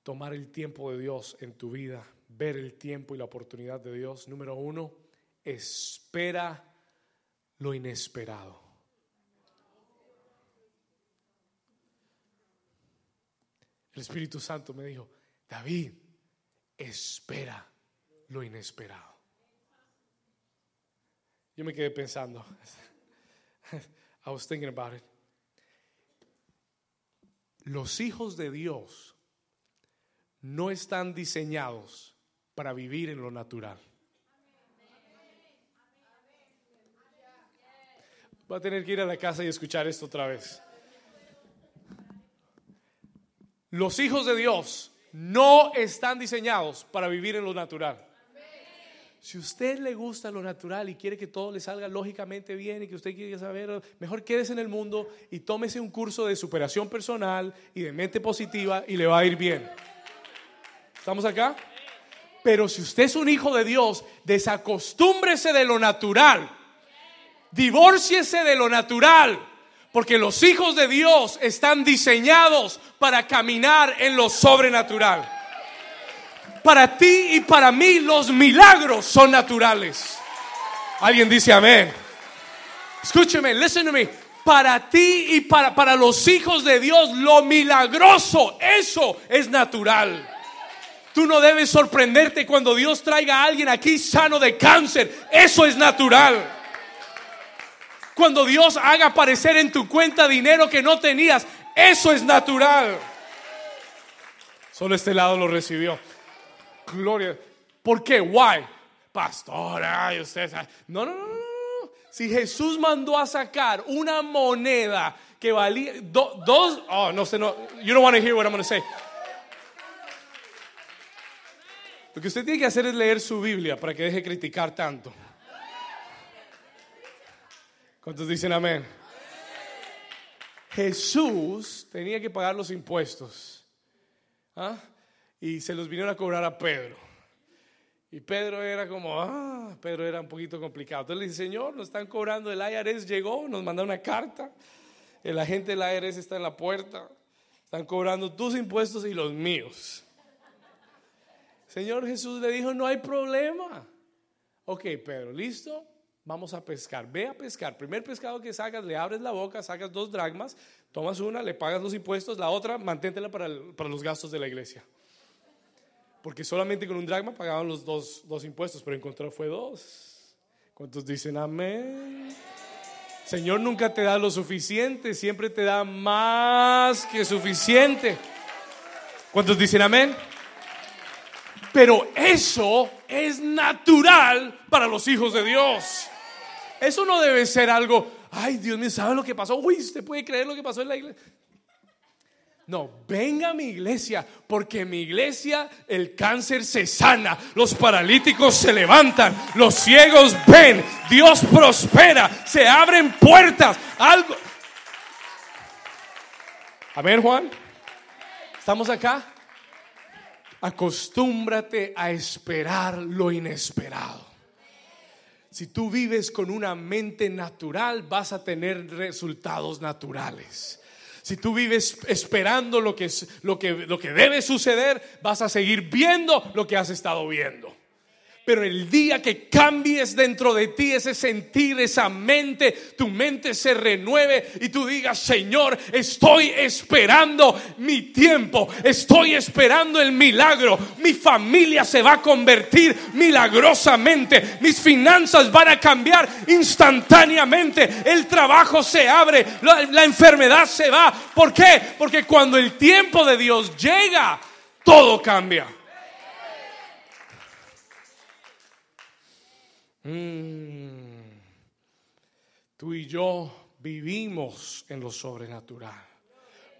tomar el tiempo de Dios en tu vida, ver el tiempo y la oportunidad de Dios. Número uno, espera lo inesperado. El Espíritu Santo me dijo, David, espera lo inesperado. Yo me quedé pensando. I was thinking about it. Los hijos de Dios no están diseñados para vivir en lo natural. Va a tener que ir a la casa y escuchar esto otra vez. Los hijos de Dios no están diseñados para vivir en lo natural. Si usted le gusta lo natural y quiere que todo le salga lógicamente bien y que usted quiere saber, mejor quédese en el mundo y tómese un curso de superación personal y de mente positiva y le va a ir bien. ¿Estamos acá? Pero si usted es un hijo de Dios, desacostúmbrese de lo natural. Divórciese de lo natural. Porque los hijos de Dios están diseñados para caminar en lo sobrenatural para ti y para mí los milagros son naturales. Alguien dice amén. Escúcheme, listen to me. Para ti y para, para los hijos de Dios, lo milagroso, eso es natural. Tú no debes sorprenderte cuando Dios traiga a alguien aquí sano de cáncer. Eso es natural. Cuando Dios haga aparecer en tu cuenta dinero que no tenías, eso es natural. Solo este lado lo recibió. Gloria. ¿Por qué? Why? Pastor, ay, usted No, no, no, no. Si Jesús mandó a sacar una moneda que valía dos, oh, no sé, no, you don't want to hear what I'm going to say. Lo que usted tiene que hacer es leer su Biblia para que deje criticar tanto. ¿Cuántos dicen amén? Jesús tenía que pagar los impuestos. ¿Ah? Y se los vinieron a cobrar a Pedro. Y Pedro era como, ah, Pedro era un poquito complicado. Entonces le dice, Señor, nos están cobrando, el IRS llegó, nos mandó una carta, el agente del IRS está en la puerta, están cobrando tus impuestos y los míos. Señor Jesús le dijo, no hay problema. Ok, Pedro, ¿listo? Vamos a pescar. Ve a pescar. Primer pescado que sacas, le abres la boca, sacas dos dragmas, tomas una, le pagas los impuestos, la otra, manténtela para, para los gastos de la iglesia. Porque solamente con un dragma pagaban los dos, dos impuestos, pero encontró fue dos. ¿Cuántos dicen amén? Señor nunca te da lo suficiente, siempre te da más que suficiente. ¿Cuántos dicen amén? Pero eso es natural para los hijos de Dios. Eso no debe ser algo, ay Dios mío, ¿sabe lo que pasó? Uy, ¿usted puede creer lo que pasó en la iglesia? No, venga a mi iglesia, porque en mi iglesia el cáncer se sana, los paralíticos se levantan, los ciegos ven, Dios prospera, se abren puertas, algo. A ver, Juan, ¿estamos acá? Acostúmbrate a esperar lo inesperado. Si tú vives con una mente natural, vas a tener resultados naturales. Si tú vives esperando lo que, lo, que, lo que debe suceder, vas a seguir viendo lo que has estado viendo. Pero el día que cambies dentro de ti ese sentir, esa mente, tu mente se renueve y tú digas, Señor, estoy esperando mi tiempo, estoy esperando el milagro, mi familia se va a convertir milagrosamente, mis finanzas van a cambiar instantáneamente, el trabajo se abre, la, la enfermedad se va. ¿Por qué? Porque cuando el tiempo de Dios llega, todo cambia. Mm. Tú y yo vivimos en lo sobrenatural.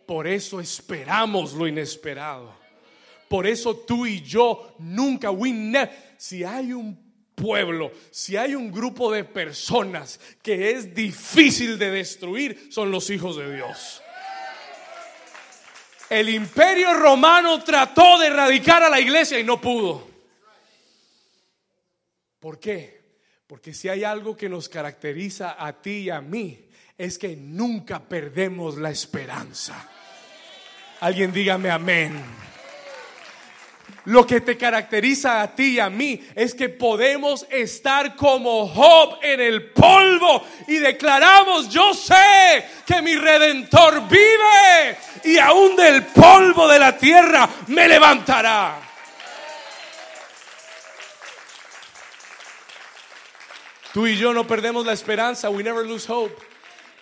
Por eso esperamos lo inesperado. Por eso tú y yo nunca, we si hay un pueblo, si hay un grupo de personas que es difícil de destruir, son los hijos de Dios. El imperio romano trató de erradicar a la iglesia y no pudo. ¿Por qué? Porque si hay algo que nos caracteriza a ti y a mí, es que nunca perdemos la esperanza. Alguien dígame amén. Lo que te caracteriza a ti y a mí es que podemos estar como Job en el polvo y declaramos, yo sé que mi redentor vive y aún del polvo de la tierra me levantará. Tú y yo no perdemos la esperanza, we never lose hope.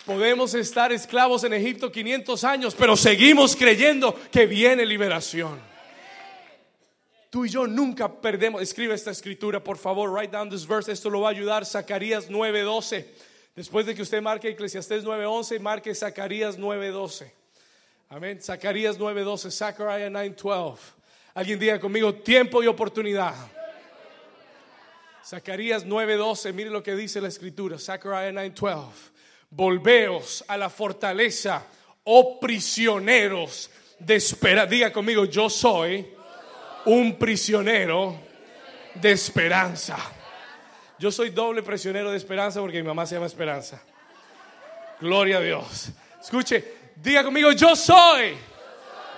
Podemos estar esclavos en Egipto 500 años, pero seguimos creyendo que viene liberación. Tú y yo nunca perdemos. Escribe esta escritura, por favor. Write down this verse. Esto lo va a ayudar. Zacarías 9:12. Después de que usted marque Eclesiastés 9:11, marque Zacarías 9:12. Amén. Zacarías 9:12. Zachariah 9:12. Alguien diga conmigo: tiempo y oportunidad. Zacarías 9:12. Mire lo que dice la escritura. Zachariah 9:12. Volveos a la fortaleza, oh prisioneros de espera. Diga conmigo: yo soy un prisionero de esperanza. Yo soy doble prisionero de esperanza porque mi mamá se llama Esperanza. Gloria a Dios. Escuche, diga conmigo, yo soy.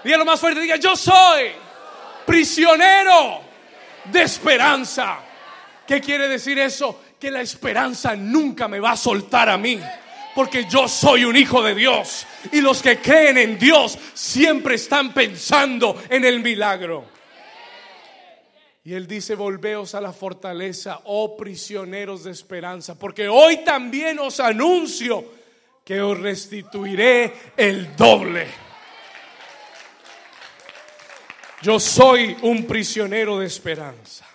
lo más fuerte, diga, yo soy prisionero de esperanza. ¿Qué quiere decir eso? Que la esperanza nunca me va a soltar a mí. Porque yo soy un hijo de Dios. Y los que creen en Dios siempre están pensando en el milagro. Y él dice, volveos a la fortaleza, oh prisioneros de esperanza, porque hoy también os anuncio que os restituiré el doble. Yo soy un prisionero de esperanza.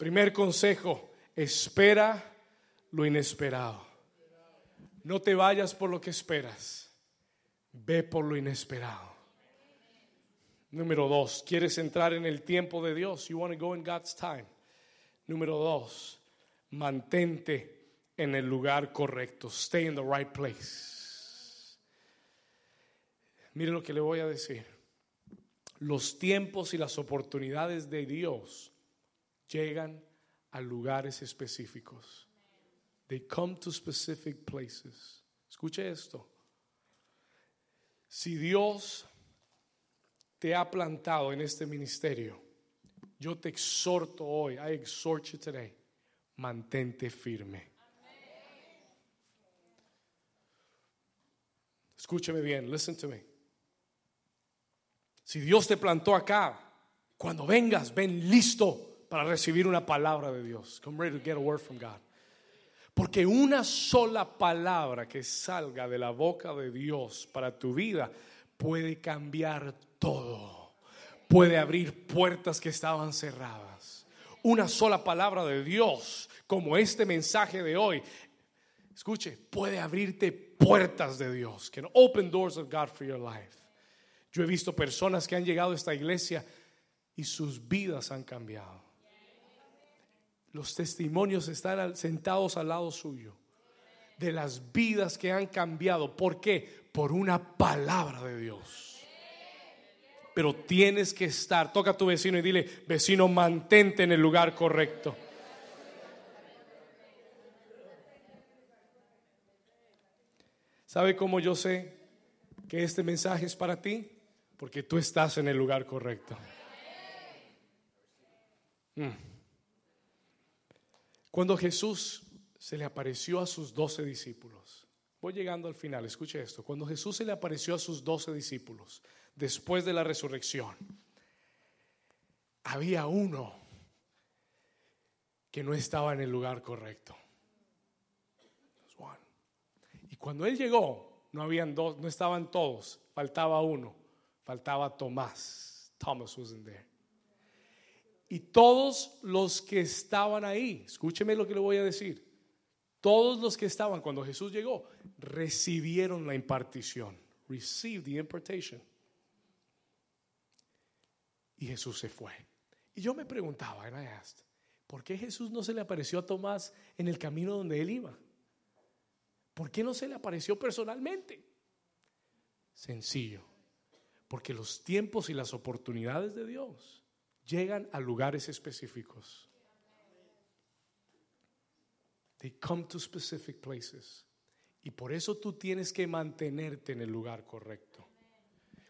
Primer consejo, espera lo inesperado. No te vayas por lo que esperas, ve por lo inesperado. Número dos, ¿quieres entrar en el tiempo de Dios? You want to go in God's time. Número dos, mantente en el lugar correcto. Stay in the right place. Mire lo que le voy a decir. Los tiempos y las oportunidades de Dios llegan a lugares específicos. They come to specific places. Escuche esto. Si Dios te ha plantado en este ministerio, yo te exhorto hoy, I exhort you today, mantente firme. Escúcheme bien, listen to me. Si Dios te plantó acá, cuando vengas, ven listo para recibir una palabra de Dios. Come ready to get a word from God. Porque una sola palabra que salga de la boca de Dios para tu vida puede cambiar todo. Puede abrir puertas que estaban cerradas. Una sola palabra de Dios, como este mensaje de hoy, escuche, puede abrirte puertas de Dios. Can open doors of God for your life. Yo he visto personas que han llegado a esta iglesia y sus vidas han cambiado. Los testimonios están sentados al lado suyo de las vidas que han cambiado. ¿Por qué? Por una palabra de Dios. Pero tienes que estar, toca a tu vecino y dile, vecino, mantente en el lugar correcto. ¿Sabe cómo yo sé que este mensaje es para ti? Porque tú estás en el lugar correcto. Mm. Cuando Jesús se le apareció a sus doce discípulos, voy llegando al final, escuche esto, cuando Jesús se le apareció a sus doce discípulos después de la resurrección, había uno que no estaba en el lugar correcto. Y cuando él llegó, no habían dos, no estaban todos, faltaba uno, faltaba Tomás. Thomas wasn't there. Y todos los que estaban ahí, escúcheme lo que le voy a decir, todos los que estaban cuando Jesús llegó, recibieron la impartición. Received the impartation. Y Jesús se fue. Y yo me preguntaba, and I asked, ¿por qué Jesús no se le apareció a Tomás en el camino donde él iba? ¿Por qué no se le apareció personalmente? Sencillo, porque los tiempos y las oportunidades de Dios llegan a lugares específicos. They come to specific places. Y por eso tú tienes que mantenerte en el lugar correcto.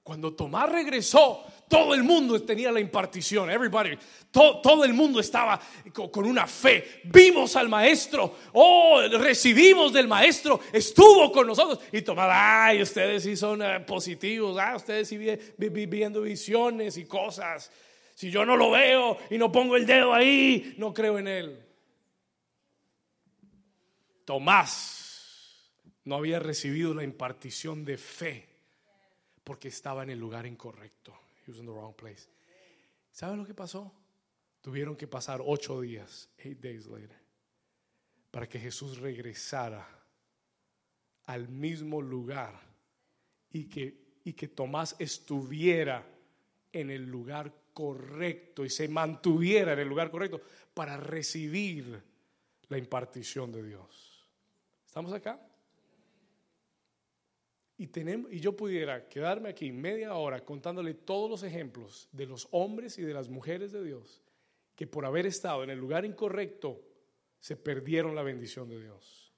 Cuando Tomás regresó, todo el mundo tenía la impartición. Everybody, todo, el mundo estaba con, una fe. Vimos al maestro, oh, recibimos del maestro, estuvo con nosotros. Y Tomás, ay, ustedes sí son eh, positivos, ah, ustedes sí viviendo visiones y cosas. Si yo no lo veo y no pongo el dedo ahí, no creo en él. Tomás no había recibido la impartición de fe porque estaba en el lugar incorrecto. He was in the wrong place. ¿Sabe lo que pasó? Tuvieron que pasar ocho días, eight days later, para que Jesús regresara al mismo lugar y que, y que Tomás estuviera en el lugar correcto y se mantuviera en el lugar correcto para recibir la impartición de Dios. ¿Estamos acá? Y, tenemos, y yo pudiera quedarme aquí media hora contándole todos los ejemplos de los hombres y de las mujeres de Dios que por haber estado en el lugar incorrecto se perdieron la bendición de Dios.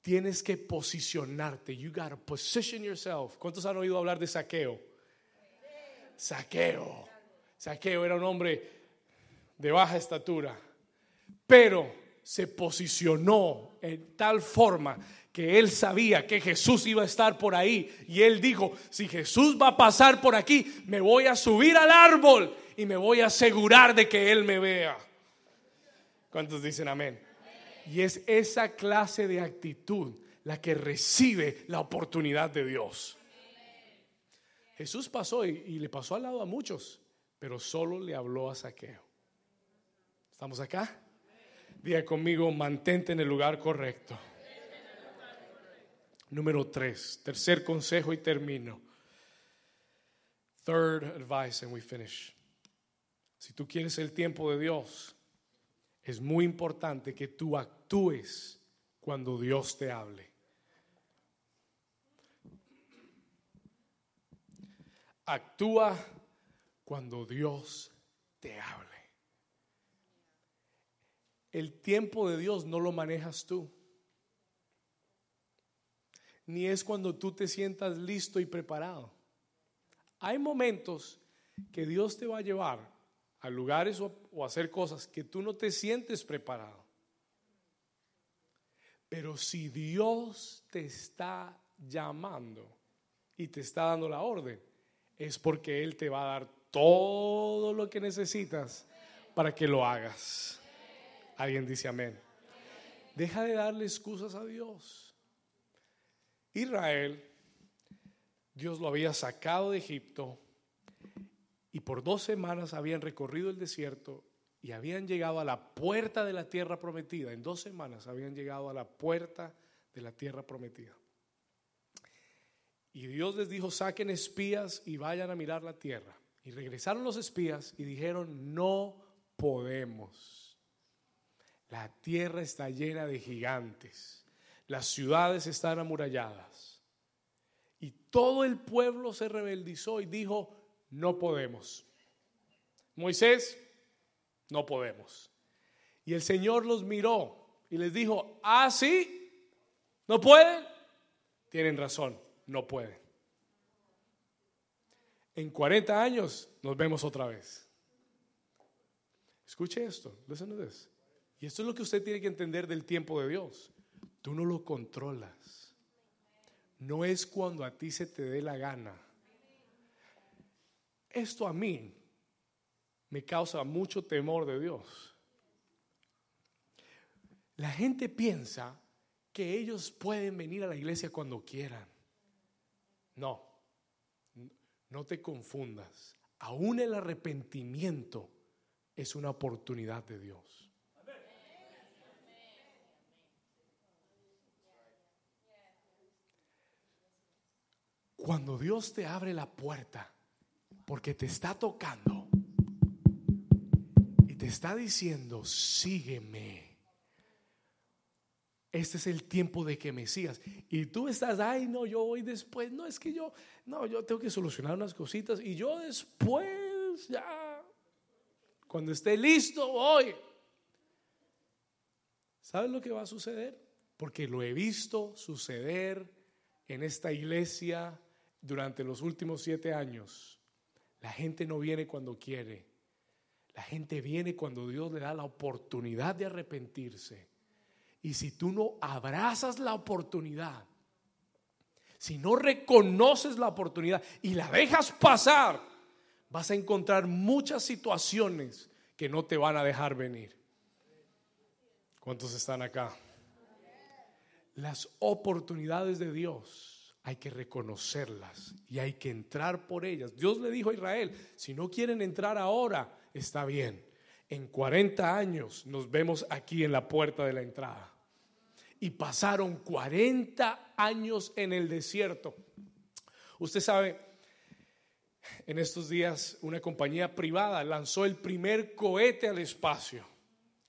Tienes que posicionarte. You gotta position yourself. ¿Cuántos han oído hablar de saqueo? Saqueo. Saqueo era un hombre de baja estatura, pero se posicionó en tal forma que él sabía que Jesús iba a estar por ahí. Y él dijo, si Jesús va a pasar por aquí, me voy a subir al árbol y me voy a asegurar de que él me vea. ¿Cuántos dicen amén? Y es esa clase de actitud la que recibe la oportunidad de Dios. Jesús pasó y, le pasó al lado a muchos, pero solo le habló a Saqueo. ¿Estamos acá? Diga conmigo, mantente en el lugar correcto. Número tres, tercer consejo y termino. Third advice and we finish. Si tú quieres el tiempo de Dios, es muy importante que tú actúes cuando Dios te hable. Actúa cuando Dios te hable. El tiempo de Dios no lo manejas tú ni es cuando tú te sientas listo y preparado. Hay momentos que Dios te va a llevar a lugares o, a hacer cosas que tú no te sientes preparado. Pero si Dios te está llamando y te está dando la orden, es porque Él te va a dar todo lo que necesitas para que lo hagas. Alguien dice amén. Deja de darle excusas a Dios. Israel, Dios lo había sacado de Egipto y por dos semanas habían recorrido el desierto y habían llegado a la puerta de la tierra prometida. En dos semanas habían llegado a la puerta de la tierra prometida. Y Dios les dijo, saquen espías y vayan a mirar la tierra. Y regresaron los espías y dijeron, no podemos. La tierra está llena de gigantes las ciudades están amuralladas. Y todo el pueblo se rebeldizó y dijo, no podemos. Moisés, no podemos. Y el Señor los miró y les dijo, ah, sí, no pueden. Tienen razón, no pueden. En 40 años nos vemos otra vez. Escuche esto, listen to. Y esto es lo que usted tiene que entender del tiempo de Dios. Tú no lo controlas. No es cuando a ti se te dé la gana. Esto a mí me causa mucho temor de Dios. La gente piensa que ellos pueden venir a la iglesia cuando quieran. No, no te confundas. Aún el arrepentimiento es una oportunidad de Dios. Cuando Dios te abre la puerta, porque te está tocando y te está diciendo, sígueme. Este es el tiempo de que me sigas. Y tú estás, ay, no, yo voy después. No, es que yo, no, yo tengo que solucionar unas cositas. Y yo después, ya, cuando esté listo, voy. ¿Sabes lo que va a suceder? Porque lo he visto suceder en esta iglesia durante los últimos siete años, la gente no viene cuando quiere. La gente viene cuando Dios le da la oportunidad de arrepentirse. Y si tú no abrazas la oportunidad, si no reconoces la oportunidad y la dejas pasar, vas a encontrar muchas situaciones que no te van a dejar venir. ¿Cuántos están acá? Las oportunidades de Dios hay que reconocerlas y hay que entrar por ellas. Dios le dijo a Israel, si no quieren entrar ahora, está bien. En 40 años nos vemos aquí en la puerta de la entrada. Y pasaron 40 años en el desierto. Usted sabe, en estos días una compañía privada lanzó el primer cohete al espacio.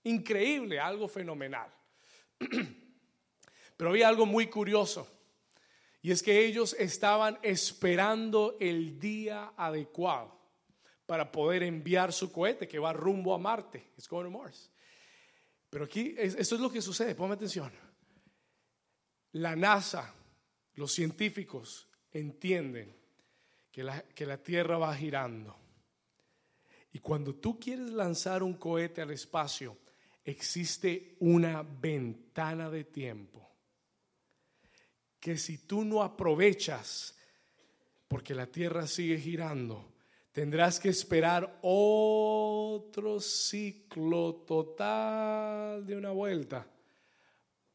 Increíble, algo fenomenal. Pero había algo muy curioso. Y es que ellos estaban esperando el día adecuado para poder enviar su cohete que va rumbo a Marte. It's going to Mars. Pero aquí, esto es lo que sucede, ponme atención. La NASA, los científicos entienden que la, que la Tierra va girando. Y cuando tú quieres lanzar un cohete al espacio, existe una ventana de tiempo que si tú no aprovechas, porque la Tierra sigue girando, tendrás que esperar otro ciclo total de una vuelta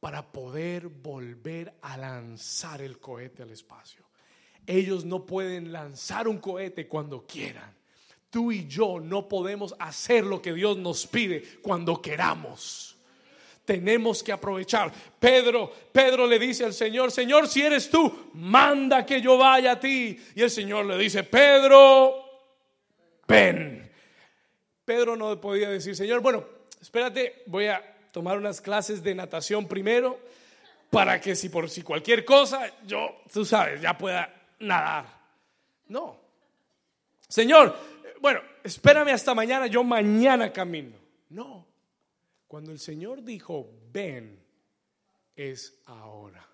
para poder volver a lanzar el cohete al espacio. Ellos no pueden lanzar un cohete cuando quieran. Tú y yo no podemos hacer lo que Dios nos pide cuando queramos. Tenemos que aprovechar. Pedro, Pedro le dice al Señor, Señor, si eres tú, manda que yo vaya a ti. Y el Señor le dice, Pedro, ven. Pedro no podía decir, Señor, bueno, espérate, voy a tomar unas clases de natación primero para que si por si cualquier cosa, yo, tú sabes, ya pueda nadar. No. Señor, bueno, espérame hasta mañana, yo mañana camino. No. Cuando el Señor dijo, ven, es ahora.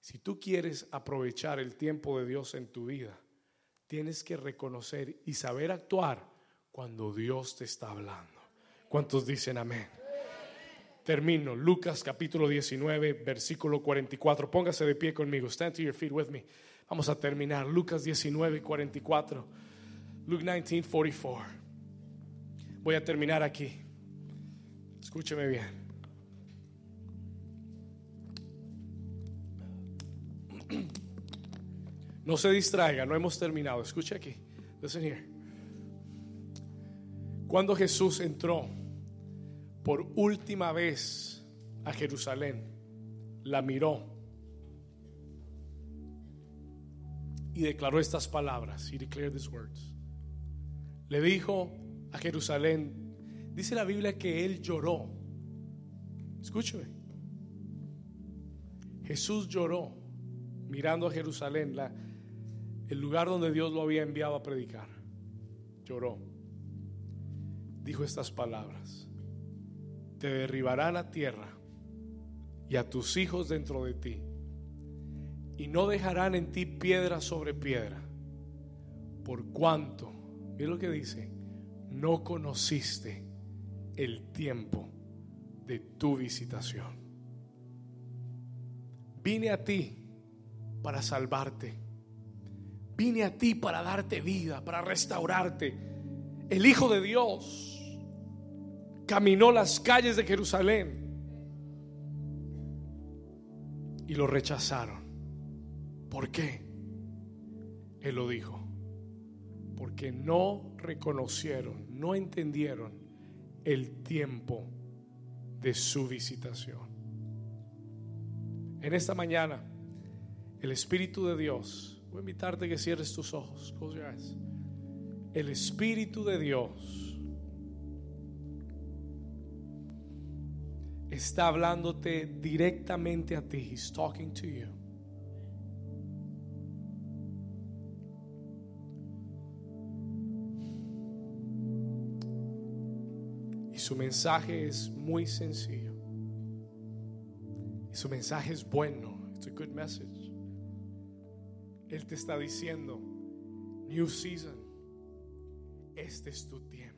Si tú quieres aprovechar el tiempo de Dios en tu vida, tienes que reconocer y saber actuar cuando Dios te está hablando. ¿Cuántos dicen amén? Termino. Lucas capítulo 19, versículo 44. Póngase de pie conmigo. Stand to your feet with me. Vamos a terminar. Lucas 19, 44. Luke 19, 44. Voy a terminar aquí. Escúcheme bien. No se distraiga, no hemos terminado. Escuche aquí. Listen here. Cuando Jesús entró por última vez a Jerusalén, la miró y declaró estas palabras. He declared these words. Le dijo a Jerusalén, dice la Biblia que él lloró. Escúcheme. Jesús lloró mirando a Jerusalén, la, el lugar donde Dios lo había enviado a predicar. Lloró. Dijo estas palabras te derribarán a tierra y a tus hijos dentro de ti, y no dejarán en ti piedra sobre piedra, por cuanto, mira lo que dice, no conociste el tiempo de tu visitación. Vine a ti para salvarte. Vine a ti para darte vida, para restaurarte. El Hijo de Dios caminó las calles de Jerusalén y lo rechazaron. ¿Por qué? Él lo dijo. Porque no reconocieron, no entendieron el tiempo de su visitación. En esta mañana, el Espíritu de Dios, voy a invitarte que cierres tus ojos. El Espíritu de Dios está hablándote directamente a ti. He's talking to you. Y su mensaje es muy sencillo. Y su mensaje es bueno. It's a good message. Él te está diciendo, New Season, este es tu tiempo.